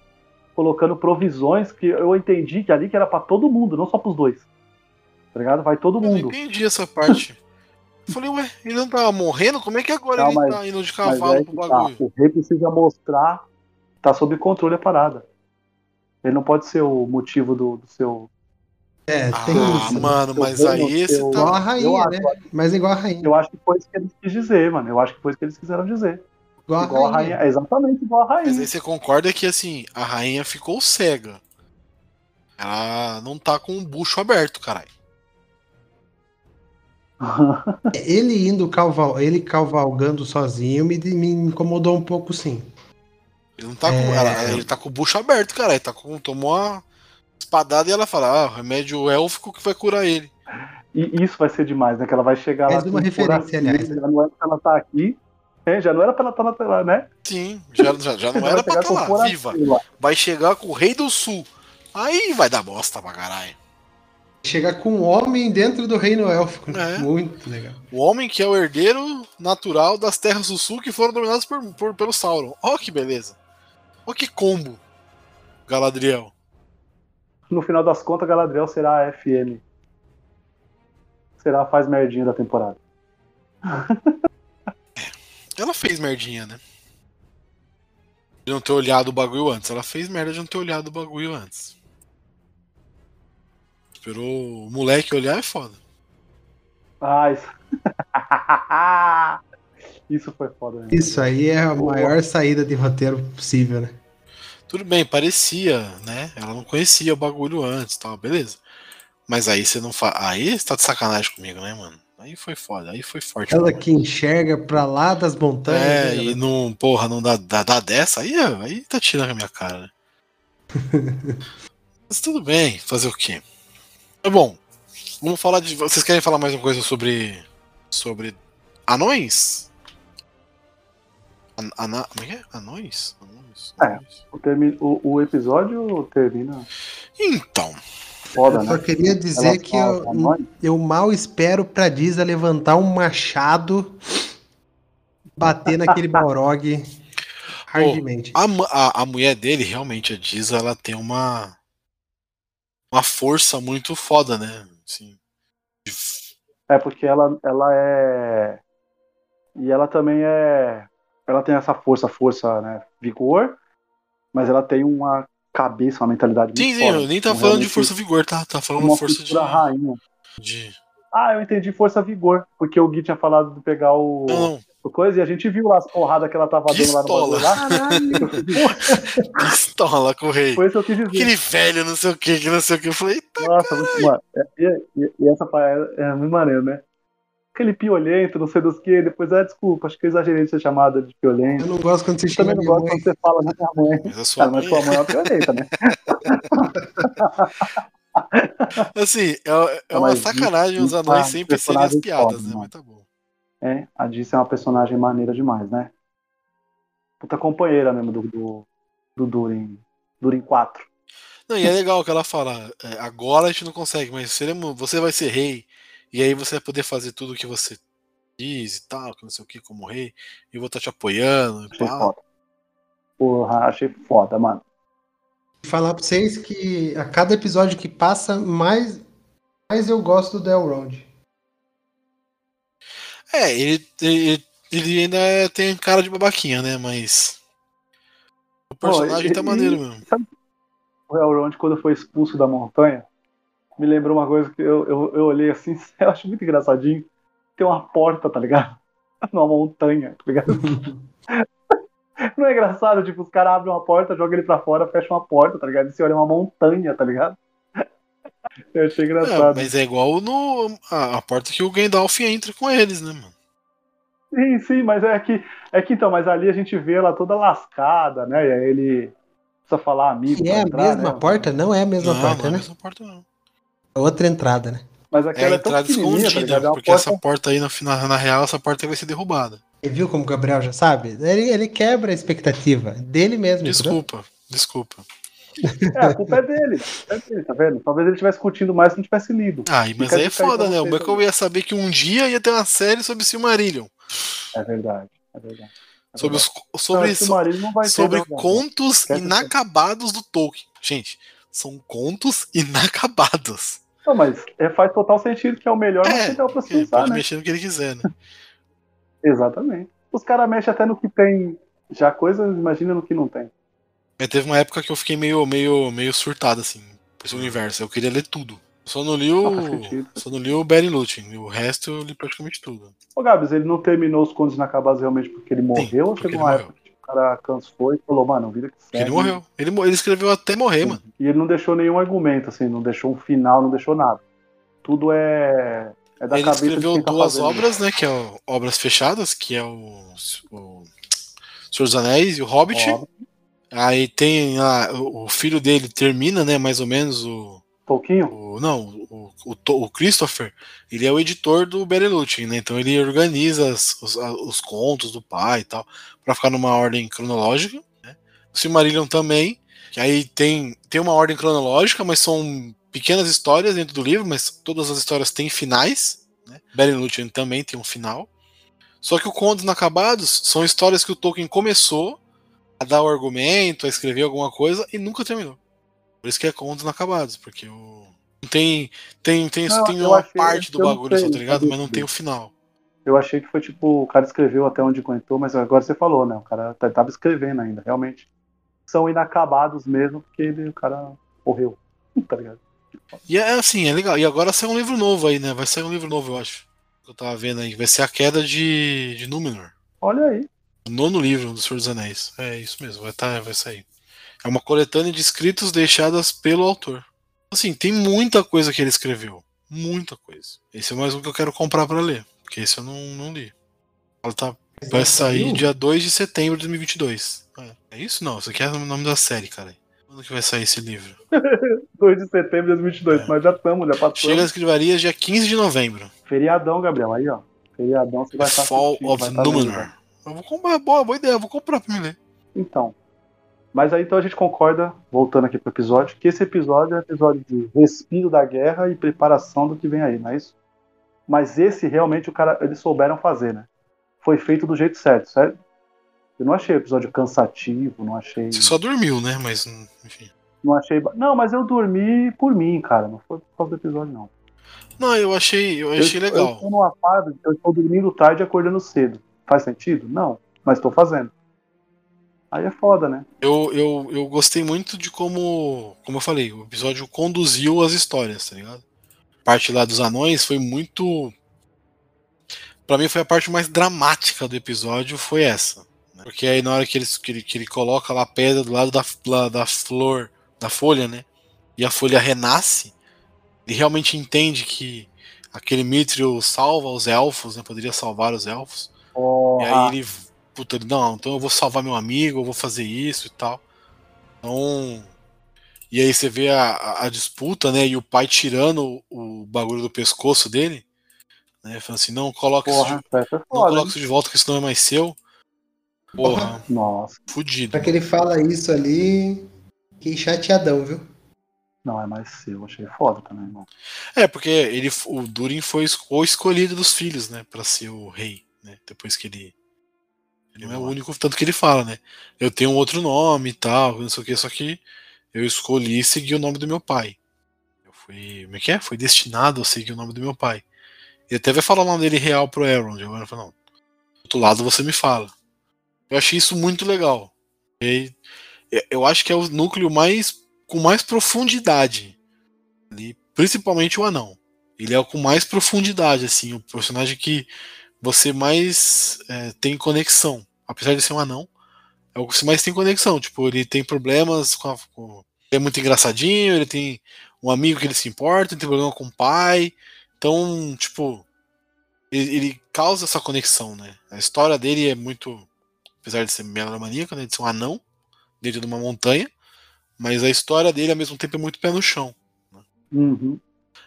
colocando provisões que eu entendi que ali que era para todo mundo, não só pros dois. Tá ligado? Vai todo mundo. Eu entendi essa parte. Eu falei, ué, ele não tava morrendo? Como é que agora não, ele mas, tá indo de cavalo é pro tá. bagulho? Tá. O rei precisa mostrar tá sob controle a parada. Ele não pode ser o motivo do, do seu. É, tem ah, isso. Mano, mas aí esse tá. Igual a rainha, né? Mas igual a rainha. Eu acho que foi isso que eles quis dizer, mano. Eu acho que foi isso que eles quiseram dizer. Igual, igual a, rainha. a rainha. Exatamente igual a rainha. Mas aí você concorda que assim, a rainha ficou cega. Ela não tá com o bucho aberto, caralho. [LAUGHS] ele indo caval, ele cavalgando sozinho me, me incomodou um pouco, sim. Ele não tá é... com. Ela, ele tá com o bucho aberto, cara. Ele tá com. Tomou uma espadada e ela fala, ah, remédio élfico que vai curar ele. E isso vai ser demais, né? Que ela vai chegar Mais lá. uma referência, aliás. Já não era pra ela estar tá aqui. É, já não era pra ela estar tá lá, né? Sim, já, já, já não era pra estar tá lá, viva. Vai chegar com o rei do sul. Aí vai dar bosta pra caralho. Chegar com um homem dentro do reino élfico. É. Muito legal. O homem que é o herdeiro natural das terras do sul que foram dominadas por, por pelo Sauron. Ó que beleza. Ó que combo. Galadriel. No final das contas, Galadriel será a FM. Será a faz merdinha da temporada. [LAUGHS] Ela fez merdinha, né? De não ter olhado o bagulho antes. Ela fez merda de não ter olhado o bagulho antes. Esperou o moleque olhar é foda. Ah, isso. [LAUGHS] isso foi foda. Né? Isso aí é a maior saída de roteiro possível, né? Tudo bem, parecia, né? Ela não conhecia o bagulho antes tal, beleza. Mas aí você não fala. Aí você tá de sacanagem comigo, né, mano? Aí foi foda, aí foi forte. Ela que enxerga pra lá das montanhas. É, né, e não, porra, não dá, dá, dá dessa, aí, aí tá tirando a minha cara, né? [LAUGHS] Mas tudo bem, fazer o quê? É bom. Vamos falar de. Vocês querem falar mais uma coisa sobre. sobre anões? An ana... Como é que é? Anões? Anões? É, o, termi... o, o episódio termina. Então. Foda, eu só né? queria dizer que eu, eu mal espero pra Diza levantar um machado, bater naquele Balrog [LAUGHS] hardmente. a, a, a mulher dele, realmente, a Diza, ela tem uma uma força muito foda, né? Assim, É porque ela, ela é. E ela também é. Ela tem essa força, força, né? Vigor, mas ela tem uma cabeça, uma mentalidade sim, muito sim, forte. nem tá falando de força vigor, tá? Tá falando uma força de. rainha. De... Ah, eu entendi força vigor, porque o Gui tinha falado de pegar o. Não, não coisa, e a gente viu lá as porradas que ela tava dando lá no bagulho lá. Pistola [LAUGHS] com o rei. Foi isso que eu quis dizer. Aquele velho, não sei o que, que não sei o que. Eu falei, Nossa, muito, mano. E, e, e essa é, é muito maneiro, né? Aquele piolento, não sei dos que, depois, ah, desculpa, acho que eu exagerei de ser chamada de piolento. Eu não gosto quando você eu também não gosto quando você fala da minha mãe. Mas a sua Cara, mãe... mas sua mãe é uma piolenta, né? [LAUGHS] assim, é, é uma sacanagem os anões sempre serem as piadas, né? Mas tá bom. É, a Dice é uma personagem maneira demais, né? Puta companheira mesmo do, do, do Durin. Durin 4. Não, e é legal que ela fala, é, agora a gente não consegue, mas seremos, você vai ser rei, e aí você vai poder fazer tudo o que você diz e tal, que não sei o que, como rei, e eu vou estar te apoiando. Achei foda. Porra, achei foda, mano. Falar pra vocês que a cada episódio que passa, mais, mais eu gosto do Delrond. É, ele, ele Ele ainda tem cara de babaquinha, né? Mas. O personagem e- tá e- maneiro mesmo. O Elrond, quando foi expulso da montanha, me lembrou uma coisa que eu, eu, eu olhei assim, [LAUGHS] eu acho muito engraçadinho. Tem uma porta, tá ligado? [LAUGHS] Numa montanha, tá ligado? [LAUGHS] Não é engraçado? Tipo, os caras abrem uma porta, jogam ele pra fora, fecham uma porta, tá ligado? E você olha uma montanha, tá ligado? Eu achei É, engraçado. mas é igual no, a, a porta que o Gandalf entra com eles, né, mano? Sim, sim, mas é que, é que então, mas ali a gente vê ela toda lascada, né? E aí ele precisa falar amigo. E é pra a entrar, mesma né? porta? Não é a mesma não, porta, não é a né? mesma porta, não. É outra entrada, né? Mas É aquela a é, tão entrada tá escondida? É uma porque porta essa porta aí, na, na, na real, essa porta aí vai ser derrubada. Você viu como o Gabriel já sabe? Ele, ele quebra a expectativa dele mesmo. entendeu? Desculpa, desculpa. É, a culpa é dele. A culpa é dele, tá vendo? Talvez ele tivesse curtindo mais se não tivesse lido. Ah, mas aí é foda, né? Como é que eu ia saber que um dia ia ter uma série sobre Silmarillion? É verdade. É verdade. É Sobre, os, sobre, Não, marido não vai ter, sobre não, cara. contos Esquece inacabados do Tolkien. Gente, são contos inacabados. Não, mas é, faz total sentido que é o melhor É, material pra se Ele usar, pode né? mexer no que ele quiser, né? [LAUGHS] Exatamente. Os caras mexem até no que tem já coisa, imagina no que não tem. Mas teve uma época que eu fiquei meio, meio, meio surtado, assim, por esse universo. Eu queria ler tudo. Só não li o. sentido. Só não li o Barry Lutin. O resto eu li praticamente tudo. Ô, Gabs, ele não terminou os contos inacabados realmente porque ele morreu ou porque chegou uma época que o cara cansou e falou, mano, vida que segue. ele morreu. Ele, ele escreveu até morrer, mano. E ele não deixou nenhum argumento, assim, não deixou um final, não deixou nada. Tudo é, é da Ele cabeça escreveu de quem tá duas fazendo. obras, né? Que é o Obras Fechadas, que é o, o Senhor dos Anéis e o Hobbit. Ó, Aí tem lá, o o filho dele termina, né? Mais ou menos o. Pouquinho? o não, o, o, o Christopher, ele é o editor do Berelutin, né? Então ele organiza as- os, a- os contos do pai e tal, pra ficar numa ordem cronológica. Né? O Silmarillion também, que aí tem, tem uma ordem cronológica, mas são pequenas histórias dentro do livro, mas todas as histórias têm finais. Né? Também tem um final. Só que o Contos Inacabados são histórias que o Tolkien começou a dar o argumento, a escrever alguma coisa e nunca terminou. Por isso que é Contos Inacabados, porque o. Tem, tem, tem, Não, tem uma parte do bagulho só, sei, tá ligado? Mas não tem o final. Eu achei que foi tipo, o cara escreveu até onde aguentou, mas agora você falou, né? O cara tá- tava escrevendo ainda, realmente. São inacabados mesmo, porque ele, o cara morreu. [LAUGHS] Tá ligado? E é assim, é legal. E agora sai um livro novo aí, né? Vai sair um livro novo, eu acho. Que eu tava vendo aí. Vai ser a queda de, de Númenor. Olha aí. Nono livro do Senhor dos Anéis. É isso mesmo, vai, tá, vai sair. É uma coletânea de escritos deixadas pelo autor. Assim, tem muita coisa que ele escreveu. Muita coisa. Esse é mais um que eu quero comprar pra ler. Porque esse eu não, não li. Ela tá, vai sair dia 2 de setembro de 2022. É, é isso? Não, isso aqui é o nome da série, cara. Quando que vai sair esse livro? [LAUGHS] 2 de setembro de 2022. É. Nós já estamos, já passamos. Chega às escrivarias dia 15 de novembro. Feriadão, Gabriel. Aí, ó. Feriadão, você vai estar Fall assistindo, of vai Eu vou comprar, boa, boa ideia, eu vou comprar pra me ler. Então. Mas aí então a gente concorda, voltando aqui pro episódio, que esse episódio é um episódio de respiro da guerra e preparação do que vem aí, não é isso? Mas esse realmente o cara, eles souberam fazer, né? Foi feito do jeito certo, certo? Eu não achei o episódio cansativo, não achei. Você só dormiu, né? Mas, enfim. Não achei. Não, mas eu dormi por mim, cara. Não foi por causa do episódio, não. Não, eu achei, eu achei eu, legal. Eu estou numa fase, eu estou dormindo tarde e acordando cedo. Faz sentido? Não, mas estou fazendo. Aí é foda, né? Eu, eu, eu gostei muito de como, como eu falei, o episódio conduziu as histórias, tá ligado? A parte lá dos anões foi muito. Pra mim foi a parte mais dramática do episódio, foi essa. né? Porque aí na hora que ele, que ele, que ele coloca lá a pedra do lado da, lá da flor, da folha, né? E a folha renasce, ele realmente entende que aquele Mithril salva os elfos, né? Poderia salvar os elfos. E aí ele, puta, ele, não, então eu vou salvar meu amigo, eu vou fazer isso e tal. Então. E aí você vê a, a- a disputa, né? E o pai tirando o, o bagulho do pescoço dele. Né? Falando assim, não coloca, isso, Porra, de, é não coloca isso de volta, que isso não é mais seu. Porra, [LAUGHS] Nossa, fudido. Pra que ele fala isso ali, fiquei chateadão, viu? não é mais seu. Achei foda também, irmão. É, porque ele, o Durin foi o escolhido dos filhos, né? Pra ser o rei, né? Depois que ele. Ele não é o único, tanto que ele fala, né? Eu tenho um outro nome e tal, não sei o que, só que eu escolhi seguir o nome do meu pai. Eu fui. Como é que é? Fui destinado a seguir o nome do meu pai. Ele até vai falar o nome dele real pro Elrond. Agora fala, não. outro lado você me fala. Eu achei isso muito legal. E eu acho que é o núcleo mais com mais profundidade. Ali, principalmente o anão. Ele é o com mais profundidade, assim, o personagem que você mais é, tem conexão. Apesar de ser um anão, é o que você mais tem conexão. Tipo, ele tem problemas com, a, com. Ele é muito engraçadinho, ele tem um amigo que ele se importa, ele tem problema com o pai. Então, tipo, ele, ele, causa essa conexão, né? A história dele é muito. Apesar de ser megalomaníaca, né? De ser um anão dentro de uma montanha. Mas a história dele, ao mesmo tempo, é muito pé no chão. Né? Uhum.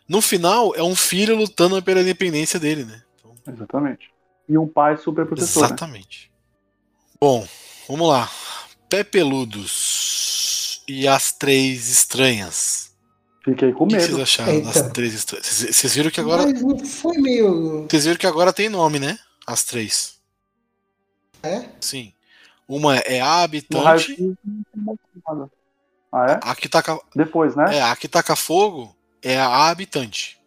No final, é um filho lutando pela independência dele, né? Exatamente. E um pai super protetor. Né? Exatamente. Né? Bom, vamos lá. Pé Peludos e as Três Estranhas. Fiquei com medo. O que vocês acharam Eita. das Três Estranhas? Vocês viram que agora. Mas não foi meio. Vocês viram que agora tem nome, né? As três. É? Sim. Uma é a habitante. Ah, é? A que taca. Depois, né? É, a que taca fogo é a habitante.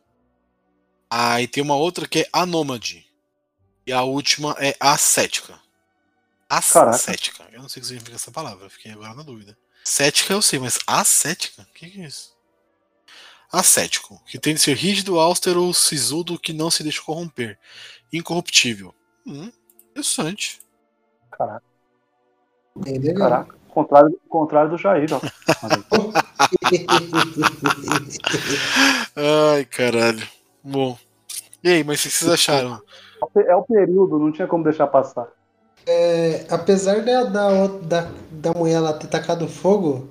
Aí tem uma outra que é a nômade. E a última é a cética. Ascética. Eu não sei o que significa essa palavra, fiquei agora na dúvida. Cética eu sei, mas ascética? O que, que é isso? Ascético, que tem de ser rígido, austero ou sisudo que não se deixa corromper. Incorruptível. Hum, interessante. Caraca. Caraca. Contrário, contrário do Jair, ó. [LAUGHS] Ai, caralho. Bom. E aí, mas o que vocês acharam? É o período, não tinha como deixar passar. É, apesar da, da, da, da mulher lá ter tacado fogo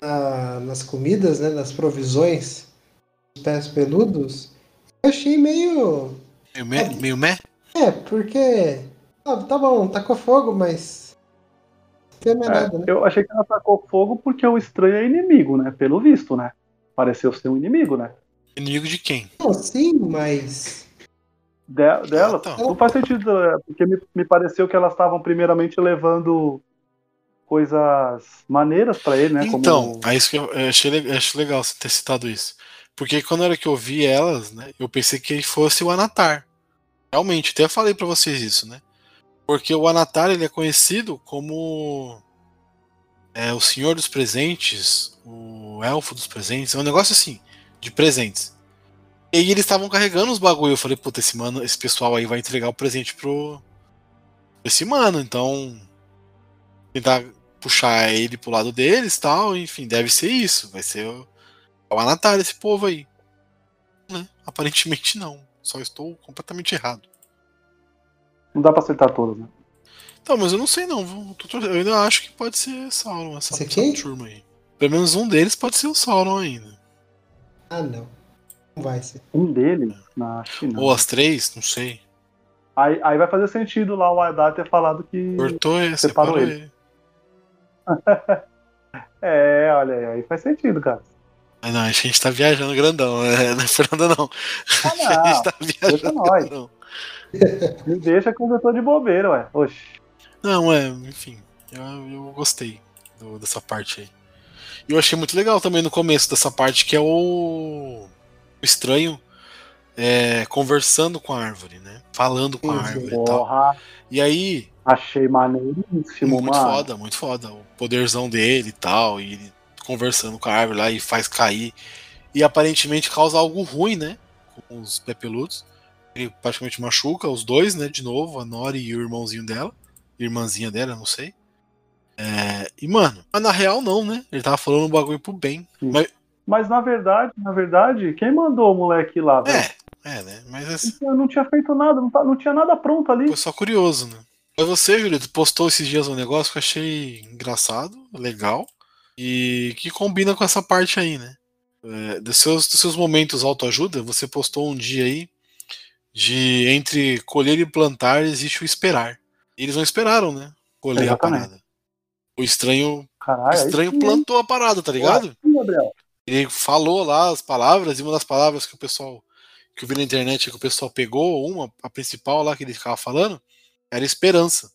na, nas comidas, né, nas provisões, os pés peludos, eu achei meio. Meio meh? Meio meh? É, porque. Ah, tá bom, tacou fogo, mas. Não é, nada, né? Eu achei que ela tacou fogo porque o estranho é inimigo, né? Pelo visto, né? Pareceu ser um inimigo, né? Inimigo de quem? Não, sim, mas. De, dela? Ah, tá. Não faz sentido, é, porque me, me pareceu que elas estavam primeiramente levando coisas maneiras para ele, né? Então, como... é isso que eu achei, achei legal você ter citado isso. Porque quando era que eu vi elas, né, eu pensei que fosse o Anatar. Realmente, até falei para vocês isso, né? Porque o Anatar ele é conhecido como é, o Senhor dos Presentes, o Elfo dos Presentes, é um negócio assim, de presentes. E aí eles estavam carregando os bagulho. Eu falei, puta, esse mano, esse pessoal aí vai entregar o presente pro. Esse mano, então. Tentar puxar ele pro lado deles tal. Enfim, deve ser isso. Vai ser o, o Anatar, esse povo aí. Né? Aparentemente não. Só estou completamente errado. Não dá pra acertar todos, né? Então, mas eu não sei não. Eu ainda acho que pode ser Sauron, essa, essa turma aí. Pelo menos um deles pode ser o Sauron ainda. Ah, não vai ser. Um deles? Não, acho que não. Ou as três, não sei. Aí, aí vai fazer sentido lá o Haddad ter falado que. Cortou esse, separou ele. ele. [LAUGHS] é, olha aí, faz sentido, cara. Mas não, a gente tá viajando grandão, né? [LAUGHS] Não é Fernanda, não. Ah, não. [LAUGHS] a gente tá viajando deixa grandão. Me deixa que eu tô de bobeira, ué. Oxi. Não, é, enfim. Eu, eu gostei do, dessa parte aí. E eu achei muito legal também no começo dessa parte, que é o estranho é, conversando com a árvore, né? Falando com a árvore e tal. E aí. Achei maneiríssimo, Muito mano. foda, muito foda. O poderzão dele e tal. E ele conversando com a árvore lá e faz cair. E aparentemente causa algo ruim, né? Com os pepeludos. Ele praticamente machuca os dois, né? De novo, a Nori e o irmãozinho dela. Irmãzinha dela, não sei. É, e, mano, mas na real não, né? Ele tava falando um bagulho pro bem. Mas, mas na verdade, na verdade, quem mandou o moleque lá, velho? É, é, né? Mas assim... Eu não tinha feito nada, não, tá, não tinha nada pronto ali. Foi só curioso, né? Mas você, Julito, postou esses dias um negócio que eu achei engraçado, legal, e que combina com essa parte aí, né? É, dos, seus, dos seus momentos autoajuda, você postou um dia aí de entre colher e plantar existe o esperar. E eles não esperaram, né? Colher Exatamente. a parada. O estranho, Caralho, estranho plantou a parada, tá ligado? Gabriel. Ele falou lá as palavras, e uma das palavras que o pessoal que eu vi na internet que o pessoal pegou, uma, a principal lá que ele ficava falando, era esperança.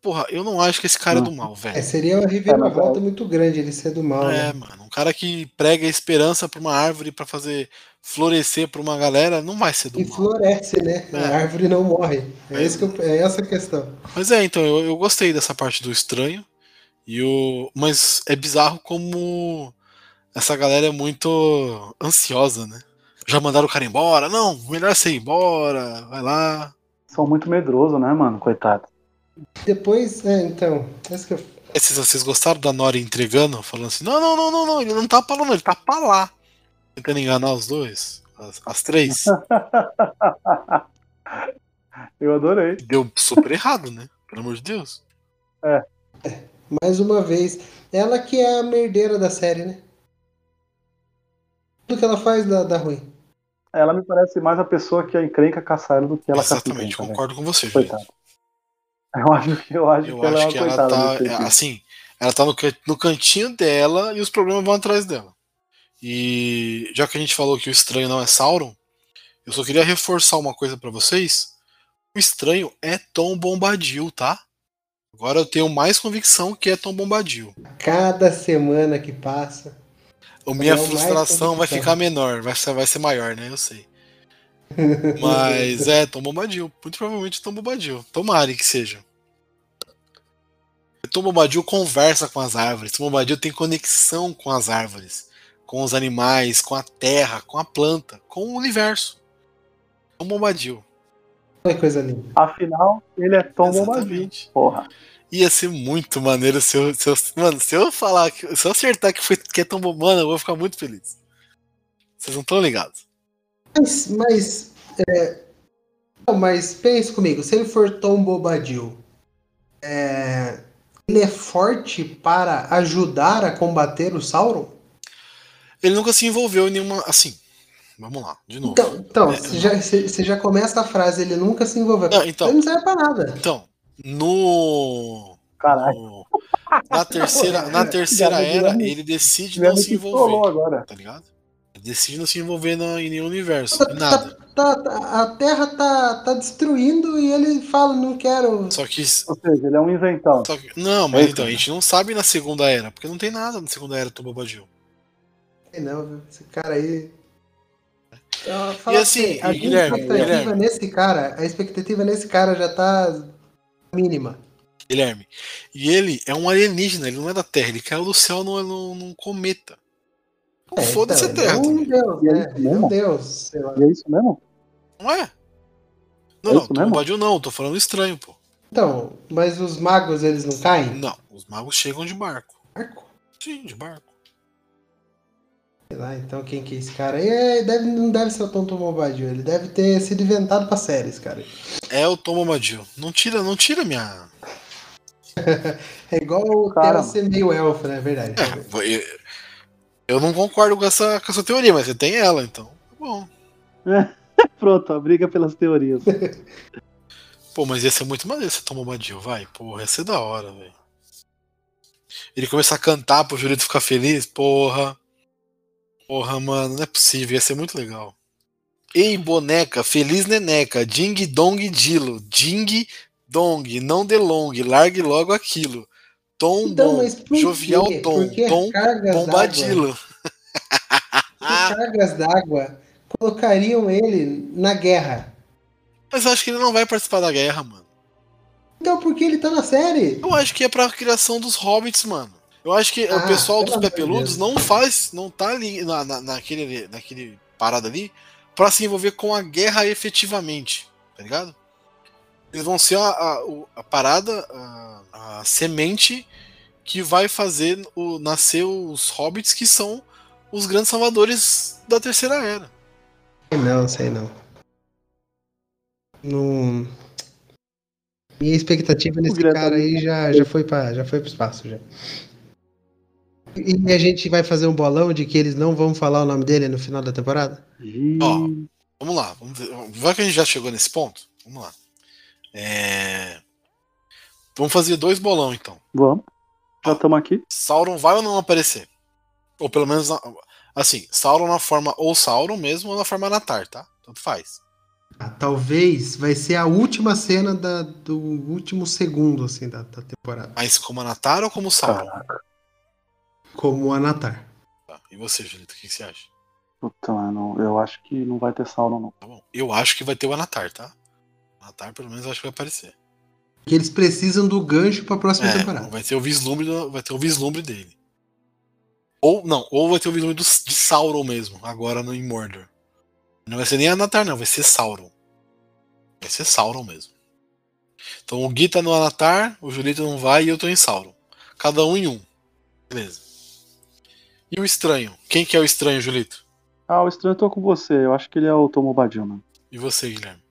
Porra, eu não acho que esse cara é do mal, velho. É, seria uma reviravolta é, muito grande ele ser do mal. É, né? mano. Um cara que prega a esperança pra uma árvore para fazer florescer pra uma galera, não vai ser do E mal. floresce, né? É. A árvore não morre. É, É. esse que eu- é essa a questão. Mas é, então, eu, eu gostei dessa parte do estranho. E o... Mas é bizarro como essa galera é muito ansiosa, né? Já mandaram o cara embora? Não, melhor você ir embora, vai lá. São muito medrosos, né, mano? Coitado. Depois, é, então. Essa que eu... Vocês, vocês gostaram da Nori entregando? Falando assim: não, não, não, não, não, ele não tá pra lá, não, ele tá pra lá. Tentando enganar os dois, as, as três. [LAUGHS] Eu adorei. Deu super errado, né? Pelo amor de Deus. Mais uma vez. Ela que é a merdeira da série, né? Tudo que ela faz dá, dá ruim. Ela me parece mais a pessoa que a encrenca caça ela do que ela caça Exatamente, encrenca, né? concordo com você, Coitado. gente. Eu acho que, eu acho Eu que ela é acho uma que ela coitada. tá. é, sentido. Assim, ela tá no, no cantinho dela e os problemas vão atrás dela. E já que a gente falou que o estranho não é Sauron, eu só queria reforçar uma coisa pra vocês. O estranho é Tom Bombadil, tá? Agora eu tenho mais convicção que é Tom Bombadil. Cada semana que passa. A minha frustração vai ficar menor, vai ser, vai ser maior, né? Eu sei. Mas é, Tom Bombadil. Muito provavelmente Tom Bombadil. Tomare que seja. Tom Bombadil conversa com as árvores. Tom Bombadil tem conexão com as árvores, com os animais, com a terra, com a planta, com o universo. Tom Bombadil. Que coisa linda. Afinal, ele é Tom Bombadil. Porra. Ia ser muito maneiro se eu, se eu- Mano, se eu falar que. Se eu acertar que, foi, que é Tom Bombadil, eu vou ficar muito feliz. Vocês não estão ligados. Mas. Mas, é, não, mas pense comigo, se ele for Tom Bobadil, é, ele é forte para ajudar a combater o Sauron? Ele nunca se envolveu em nenhuma. Assim, vamos lá, de novo. Então, então É, você, já, você- você já começa a frase, ele nunca se envolveu. Não, então. Ele não serve pra nada. Então, no. Caralho. na terceira, na terceira era, ele decide não se envolver. agora. Tá ligado? Ele decide não se envolver no- em nenhum universo. Tá- Em nada. tá- tá- a Terra tá, tá destruindo e ele fala, não quero. Só que. Ou seja, ele é um inventão. Só que não, mas isso, então, a gente não sabe na segunda era, porque não tem nada na segunda era do Bobadil. Não, viu? esse cara aí. E assim, você, a Guilherme, expectativa Guilherme. nesse cara, a expectativa nesse cara já tá mínima. Guilherme. E ele é um alienígena, ele não é da Terra, ele caiu do céu num, num, num cometa. É, Foda-se então, a Terra ele é um também. deus, E é né? é um mesmo? deus, sei lá. E é isso mesmo? Não é? Não, É não? Bombadil não, tô falando estranho, pô. Então, mas os magos, eles não caem? Não, os magos chegam de barco. Marco? Sim, de barco. Sei lá, então quem que é esse cara aí? É, deve, não deve ser o Tonto Bombadil, ele deve ter sido inventado pra séries, cara. É o Tom Bombadil. Não tira, não tira minha. [LAUGHS] É igual o Cara, ser meio elfo, né? É verdade. É, eu, eu não concordo com essa, com essa teoria, mas você tem ela, então. Tá bom. [LAUGHS] Pronto, a briga pelas teorias. [LAUGHS] Pô, mas ia ser muito maneiro você tomar Bombadil, vai. Porra, ia ser da hora, velho. Ele começar a cantar pro Jurito ficar feliz, porra. Porra, mano, não é possível, ia ser muito legal. Ei, boneca, feliz neneca, ding dong dilo, ding dong, não delongue, largue logo aquilo. Tom Então, bom, jovial tom, Porque tom bombadilo. Cargas d'água colocariam ele na guerra? Mas eu acho que ele não vai participar da guerra, mano. Então por que ele tá na série? Eu acho que é pra criação dos hobbits, mano. Eu acho que Ah, o pessoal dos amor de pepeludos não faz, não tá ali na, na, naquele, naquele parada ali pra se envolver com a guerra efetivamente, tá ligado? Eles vão ser a, a, a parada, a, a semente que vai fazer o, nascer os hobbits que são os grandes salvadores da terceira era. Não, sei não. Não. Minha expectativa nesse cara aí já, já foi para já foi pro espaço já. E a gente vai fazer um bolão de que eles não vão falar o nome dele no final da temporada? Ó. Vamos lá, vamos ver. Vai que a gente já chegou nesse ponto? Vamos lá. É, Vamos fazer dois bolão então. Vamos. Já estamos aqui. Sauron vai ou não aparecer? Ou pelo menos, na- assim, Sauron na forma ou Sauron mesmo ou na forma Natar, tá? Tanto faz. Ah, talvez vai ser a última cena da- do último segundo assim da, da temporada. Mas como Natar ou como Sauron? Caraca. Como o Anatar. Tá. E você, Julito, o que que você acha? Puta, mano, eu acho que não vai ter Sauron, não. Tá bom. Eu acho que vai ter o Anatar, tá? O Anatar, pelo menos, eu acho que vai aparecer. Que eles precisam do gancho pra próxima É, temporada. vai ter o vislumbre, do- vai ter o vislumbre dele. Ou não, ou vai ter o vislumbre do, de Sauron mesmo, agora no em Mordor. Não vai ser nem Anatar, não, vai ser Sauron. Vai ser Sauron mesmo. Então o Gui tá no Anatar, o Julito não vai e eu tô em Sauron. Cada um em um. Beleza. E o estranho? Quem que é o estranho, Julito? Ah, o estranho eu tô com você. Eu acho que ele é o Tom Bombadil, mano. E você, Guilherme?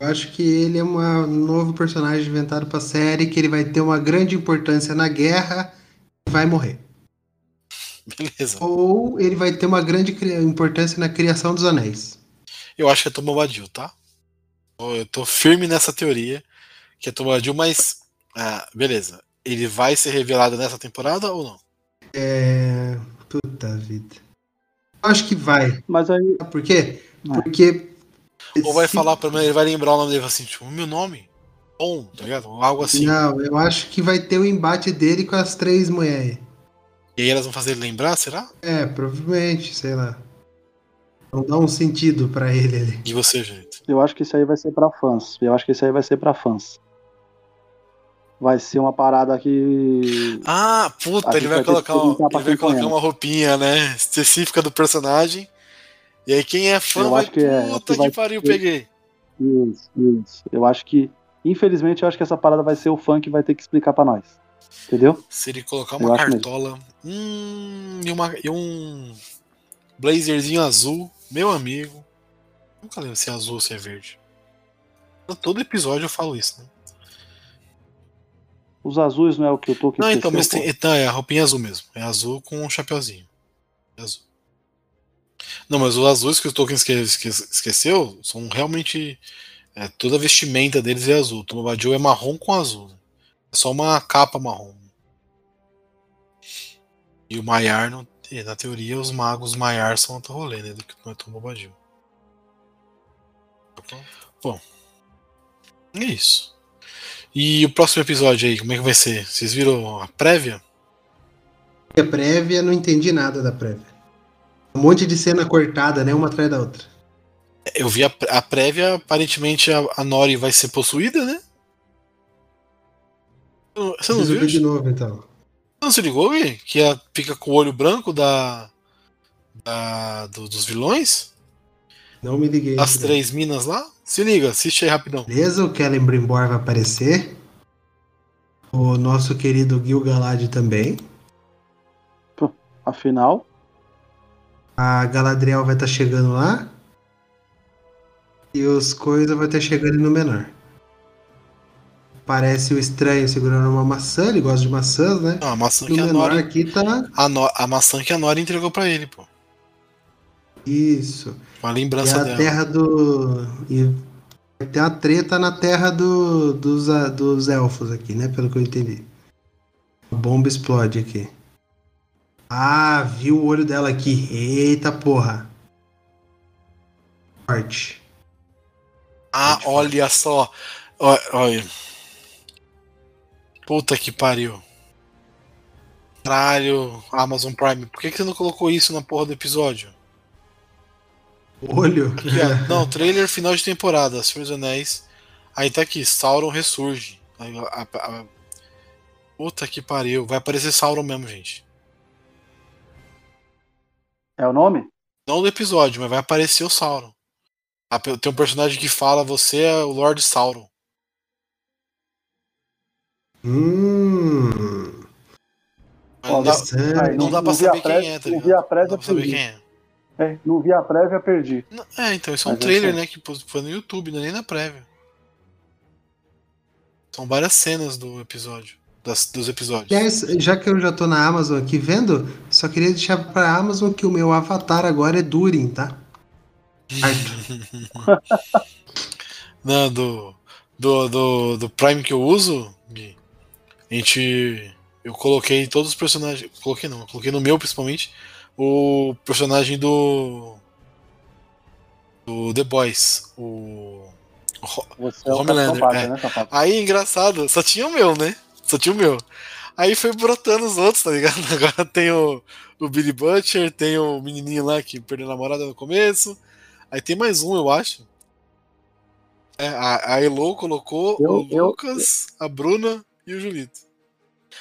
Eu acho que ele é um novo personagem inventado pra série, que ele vai ter uma grande importância na guerra e vai morrer. [LAUGHS] Beleza. Ou ele vai ter uma grande importância na criação dos anéis. Eu acho que é Tom Bombadil, tá? Eu eu tô firme nessa teoria que é Tom Bombadil, mas ah, beleza. Ele vai ser revelado nessa temporada ou não? É. Puta vida. Eu acho que vai. Mas aí, Sabe por quê? Porque. Ou vai se- falar pra mim, ele vai lembrar o nome dele assim, tipo, meu nome? Bom, tá ligado? Algo assim. Não, eu acho que vai ter o embate dele com as três mulheres. E aí elas vão fazer ele lembrar, será? É, provavelmente, sei lá. Vão dar um sentido pra ele ali. E você, gente? eu acho que isso aí vai ser pra fãs. Eu acho que isso aí vai ser pra fãs. Vai ser uma parada que. Ah, puta, ele vai vai colocar, que pra ele vai colocar uma roupinha, né? Específica do personagem. E aí quem é fã Eu vai, acho que é, puta que que, vai pariu, ter- peguei. Isso, isso. Eu acho que. Infelizmente, eu acho que essa parada vai ser o fã que vai ter que explicar pra nós. Entendeu? Se ele colocar Eu uma mesmo. cartola hum, e, uma, e um blazerzinho azul, meu amigo. Nunca lembro se é azul ou se é verde. Todo episódio eu falo isso, né? Os azuis não é o que tô que Não, então, mas tem, então, é a roupinha azul mesmo. É azul com um chapeuzinho. É azul. Não, mas os azuis que o Tolkien esque- esque- esqueceu são realmente. É, toda a vestimenta deles é azul. O Tom Bombadil é marrom com azul. É só uma capa marrom. E o Maiar, não- na teoria, os magos Maiar são outro rolê, né? Do que não é Tom Bombadil. Bom. É isso. E o próximo episódio aí, como é que vai ser? Vocês viram a prévia? A prévia, não entendi nada da prévia. Um monte de cena cortada, né? Uma atrás da outra. Eu vi a, a prévia, aparentemente a, a Nori vai ser possuída, né? Você não Preciso viu? de Você novo, então. não se ligou, Gui? Que ela fica com o olho branco da, da- do- dos vilões? Não me liguei. As três minas lá? Se liga, assiste aí rapidão. Beleza, o Kellen Brimbor vai aparecer. O nosso querido Gil Galad também. Afinal, A Galadriel vai estar chegando lá. E os coisas vai estar chegando no menor. Parece o estranho segurando uma maçã, ele gosta de maçãs, né? Não, a maçã No que a menor Nori. aqui tá. A, No- a maçã que a Nori entregou pra ele, pô. Isso. Uma E lembrança a dela. terra do. E vai ter uma treta na terra do, dos, a- dos elfos aqui, né? Pelo que eu entendi. A bomba explode aqui. Ah, viu o olho dela aqui. Eita porra. Forte. Ah, olha só. Ó- Olha. Puta que pariu. Caralho, Amazon Prime, por que, que você não colocou isso na porra do episódio? Olho? Ó. [LAUGHS] Não, [LAUGHS] trailer final de temporada, Senhor dos Anéis. Aí tá aqui, Sauron ressurge. Aí, a- a- a- Puta que pariu. Vai aparecer Sauron mesmo, gente. é o nome? Não do episódio, mas vai aparecer o Sauron. Tem um personagem que fala, você é o Lord Sauron. Hum. Não, dá. Aí, não dá pra saber quem é, tá não ligado? não dá pra saber quem é. É, não vi a prévia, perdi. Não, É, então, isso é um Mas eu trailer, né? Que foi no YouTube, não é nem na prévia. São várias cenas do episódio. Das, dos episódios. Aliás, já que eu já tô na Amazon aqui vendo, só queria deixar pra Amazon que o meu avatar agora é Durin, tá? [LAUGHS] Não, do, do, do, do Prime que eu uso, Gui, a gente. Eu coloquei todos os personagens. Coloquei não, eu coloquei no meu principalmente o personagem do. Do The Boys. O. Você é o Homelander, é. né? Aí, engraçado, só tinha o meu, né? Só tinha o meu. Aí foi brotando os outros, tá ligado? [LAUGHS] Agora tem o, o Billy Butcher, tem o menininho lá que perdeu a namorada no começo. Aí tem mais um, eu acho. É, a, a Elo colocou Eu- o eu- Lucas, a Bruna e o Julito.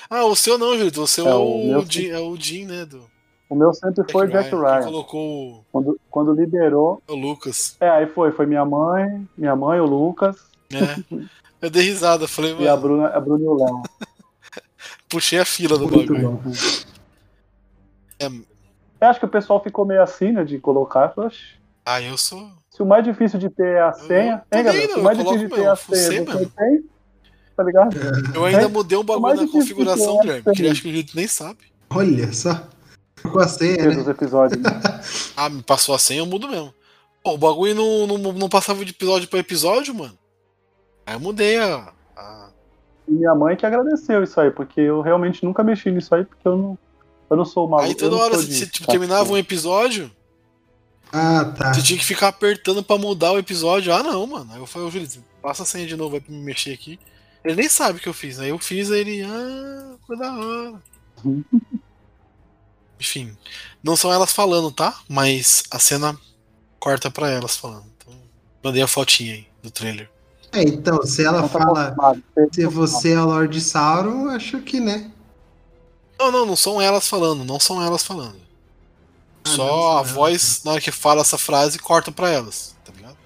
Ah, o seu não, Julito. O seu É, é, o o, Jim, é o Jim, né? Do O meu sempre foi Jack Ryan. colocou Quando, quando liberou. o Lucas. É, aí foi. Foi minha mãe, minha mãe, o Lucas né? Eu dei risada, falei, e a mano, Bruna, a Bruna e o Léo. [LAUGHS] puxei a fila do Muito bagulho. bom. É, Eu acho que o pessoal ficou meio assim, né, de colocar. Eu falei, "Oxe, ah, eu sou. Se o mais difícil de ter é a senha, tô hein, galera? Se o mais eu difícil de ter a senha você tem, tá ligado? Eu ainda É. mudei um bagulho na configuração, que é, Guilherme, que ele acho que o Julito nem sabe. Olha só. Com a senha, né? os episódios. né? [LAUGHS] Ah, me passou a senha, eu mudo mesmo. Pô, o bagulho não, não, não passava de episódio pra episódio, mano. Aí eu mudei a. a- E minha mãe que agradeceu isso aí, porque eu realmente nunca mexi nisso aí, porque eu não, eu não sou maluco. Aí toda hora, você, você, tipo, ficar terminava um assim. episódio, Ah, tá. você tinha que ficar apertando pra mudar o episódio. Ah, não, mano. Aí eu falei, ô Julito, passa a senha de novo aí pra me mexer aqui. Ele nem sabe o que eu fiz. Aí eu fiz, aí ele. Ah, foi da hora. [LAUGHS] Enfim. Não são elas falando, tá? Mas a cena corta pra elas falando. Então, mandei a fotinha aí do trailer. É, então, se ela Não tá fala se você é Lord Sauron, acho que, né? Não, não, não são elas falando, não são elas falando. Ah, não Só são a elas, voz, na hora que fala essa frase, corta pra elas, tá ligado?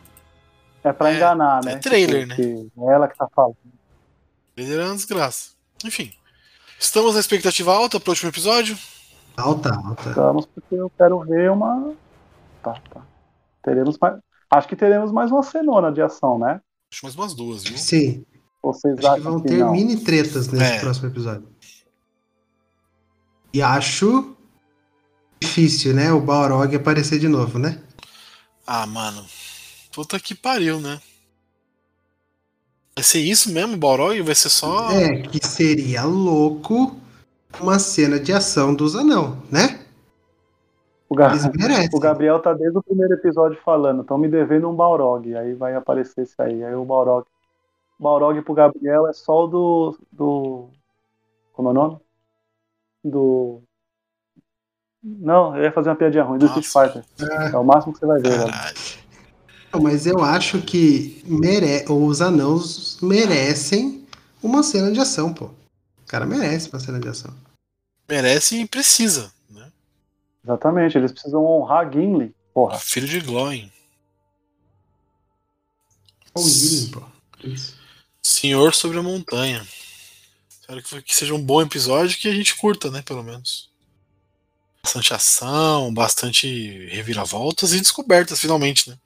É pra É, enganar, né? é trailer, né? que É ela que tá falando. Trailer é uma desgraça. Enfim. Estamos na expectativa alta pro último episódio? Alta, alta. Estamos porque eu quero ver uma. Tá, tá. Teremos mais. Acho que teremos mais uma cenona de ação, né? Acho mais umas duas, viu? Sim. Vocês Acho que vão que ter não? mini tretas nesse É. próximo episódio. E acho difícil, né? O Balrog aparecer de novo, né? Ah, mano. Puta que pariu, né? Vai ser isso mesmo, Balrog? Vai ser só. É, que seria louco uma cena de ação dos anão, né? O, Ga- o Gabriel tá desde o primeiro episódio falando, estão me devendo um Balrog. Aí vai aparecer isso aí. Aí o Balrog. O Balrog pro Gabriel é só o do. do. Como é o nome? Do. Não, eu ia fazer uma piadinha ruim, do Nossa. Street Fighter. É o máximo que você vai ver, velho. Não, Mas eu acho que mere... os anãos merecem uma cena de ação, pô. O cara merece uma cena de ação. Merece e precisa, né? Exatamente, eles precisam honrar Gimli. Porra. Filho de Gloin. Olha o Gillian, pô. Isso. Senhor sobre a montanha. Espero que, que seja um bom episódio que a gente curta, né? Pelo menos. Bastante ação, bastante reviravoltas e descobertas, finalmente, né?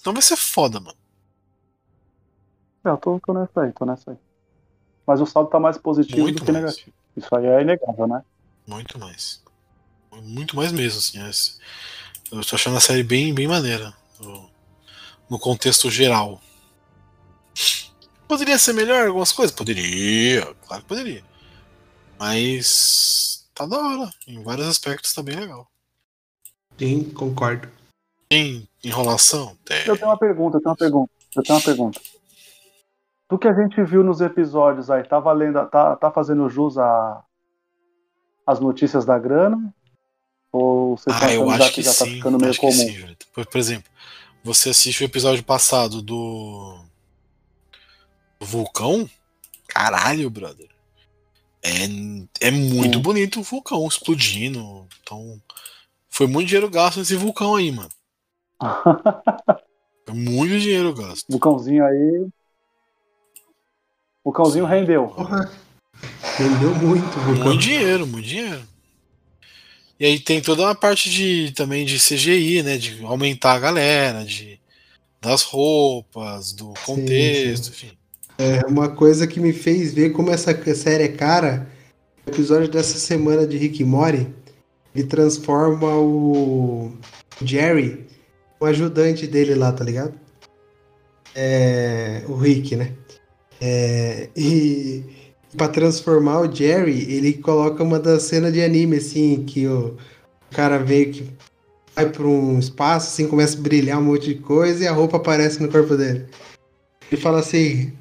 Então vai ser foda, mano. É, Eu tô, tô nessa aí, tô nessa aí. Mas o saldo tá mais positivo Muito do que mais. negativo. Isso aí é inegável, né? Muito mais. Muito mais mesmo, assim. esse- Eu tô achando a série bem, bem maneira. No, no contexto geral. Poderia ser melhor algumas coisas? Poderia, claro que poderia. Mas tá da hora. Em vários aspectos tá bem legal. Sim, concordo. Tem enrolação? Tem. Eu tenho uma pergunta, eu tenho uma pergunta. Eu tenho uma pergunta. Do que a gente viu nos episódios aí, tá valendo, tá, tá fazendo jus a as notícias da grana? Ou você tá Ah, eu achando já acho que já tá sim. ficando meio comum? sim. Por, exemplo, você assiste o episódio passado do. do Vulcão? Caralho, brother. É, é muito bonito o vulcão explodindo. Então. Foi muito dinheiro gasto nesse vulcão aí, mano. [LAUGHS] Foi muito dinheiro gasto. o cãozinho aí. O cãozinho Sim. rendeu. Porra. [LAUGHS] Rendeu muito. Muito dinheiro, muito dinheiro. E aí tem toda uma parte de também de CGI, né? De aumentar a galera, de das roupas, do contexto, enfim. É uma coisa que me fez ver como essa série é cara. O episódio dessa semana de Rick e Morty, ele transforma o Jerry, o ajudante dele lá, tá ligado? É, o Rick, né? É, e para transformar o Jerry, ele coloca uma das cenas de anime, assim, que o cara veio que vai para um espaço, assim, começa a brilhar um monte de coisa e a roupa aparece no corpo dele. Ele fala assim: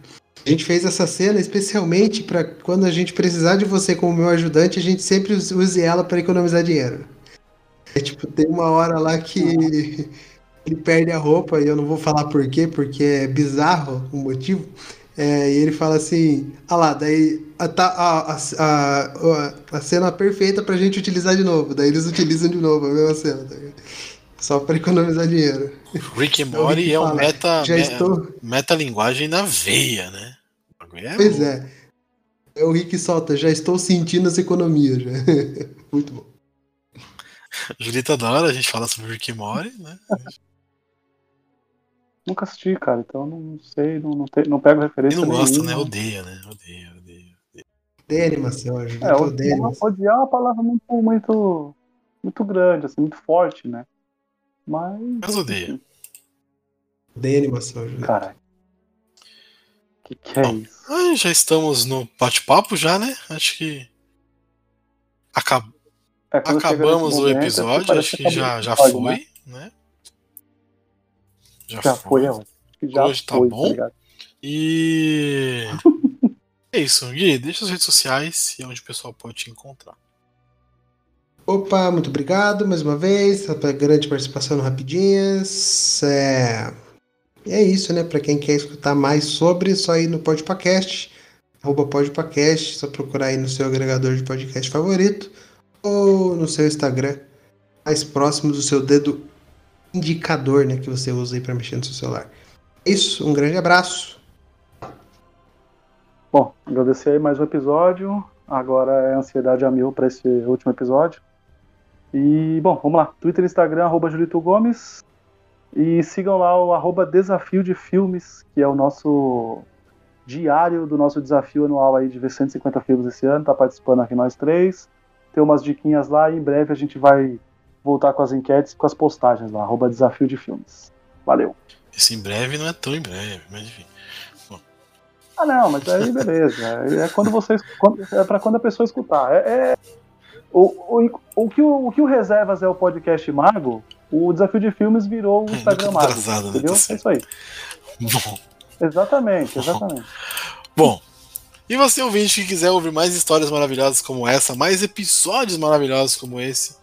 A gente fez essa cena especialmente para quando a gente precisar de você como meu ajudante, a gente sempre use ela para economizar dinheiro. É tipo, tem uma hora lá que ele perde a roupa e eu não vou falar por quê, porque é bizarro o motivo. É, e ele fala assim: ah lá, daí a, a, a, a, cena perfeita pra gente utilizar de novo. Daí eles utilizam de novo a mesma cena. Tá Só pra economizar dinheiro. Rick and Morty Rick é um meta, já me, estou... metalinguagem na veia, né? É pois é. É o Rick solta, já estou sentindo as economias. Já. [LAUGHS] Muito bom. [LAUGHS] Julita adora a gente fala sobre Rick and Morty, né? Nunca assisti, cara, então não sei, não, não, te, não pego referência. Ele não gosta, né? Odeia, né? Odeia, odeia. Odeia animação, é, odeia. Odiar é uma palavra muito, muito, muito grande, assim, muito forte, né? Mas. Mas odeia. Odeia animação, Julita. Caralho. Que que é Bom, isso? já estamos no bate-papo já, né? Acho que. Acab... É, Acabamos o episódio, acho que já, já foi, né? né? Já, já foi, foi já Hoje tá foi, tá bom. Tá e. [LAUGHS] é isso, Gui, deixa as redes sociais e onde o pessoal pode te encontrar. Opa, muito obrigado mais uma vez pela grande participação no Rapidinhas. É, é isso, né? Para quem quer escutar mais sobre, só ir no Podpacast, arroba Podpacast, só procurar aí no seu agregador de podcast favorito ou no seu Instagram, mais próximo do seu dedo indicador né, que você usa aí para mexer no seu celular. É isso, um grande abraço. Bom, agradecer aí mais um episódio. Agora é ansiedade a mil para esse último episódio. E, bom, vamos lá. Twitter Instagram, arroba Julito Gomes. E sigam lá o arroba Desafio de Filmes, que é o nosso diário do nosso desafio anual aí de ver 150 filmes esse ano. Tá participando aqui nós três. Tem umas diquinhas lá e em breve a gente vai voltar com as enquetes com as postagens lá, arroba desafio de filmes. Valeu. Esse em breve não é tão em breve, mas enfim. Bom. Ah não, mas aí beleza. É quando vocês. É para quando a pessoa escutar. É, é o, o, o, que o, o que o Reservas é o podcast Mago, o desafio de filmes virou o [LAUGHS] Instagram Mago. Atrasado, né? entendeu? Né? É isso aí. Bom. Exatamente, exatamente. Bom. E você, ouvinte, que quiser ouvir mais histórias maravilhosas como essa, mais episódios maravilhosos como esse,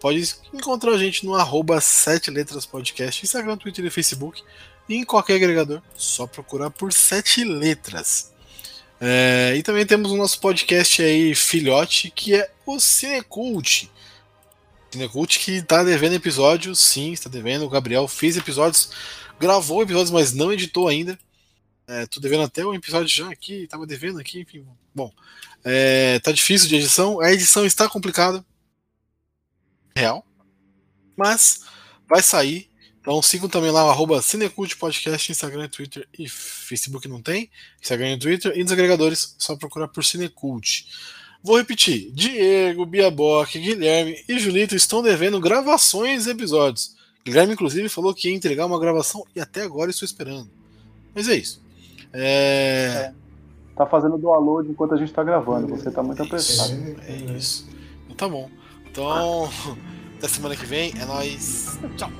pode encontrar a gente no arroba 7 letras podcast, Instagram, Twitter e Facebook, e em qualquer agregador, só procurar por 7 letras. É, e também temos o nosso podcast aí, filhote, que é o Cinecult. Cinecult que está devendo episódios, sim, está devendo. O Gabriel fez episódios, gravou episódios, mas não editou ainda. É, tô devendo até um episódio já aqui, tava devendo aqui, enfim. Bom, é, tá difícil de edição. A edição está complicada real. Mas vai sair. Então sigam também lá o arroba Cinecult Podcast, Instagram, Twitter e Facebook não tem. Instagram e Twitter. E nos agregadores, só procurar por Cinecult. Vou repetir: Diego, Biaboc, Guilherme e Julito estão devendo gravações e episódios. Guilherme, inclusive, falou que ia entregar uma gravação e até agora estou esperando. Mas é isso. É... é tá fazendo download enquanto a gente tá gravando. Você tá muito apressado. É, é isso. Então tá bom. Então, [LAUGHS] até semana que vem. É nóis. Tchau.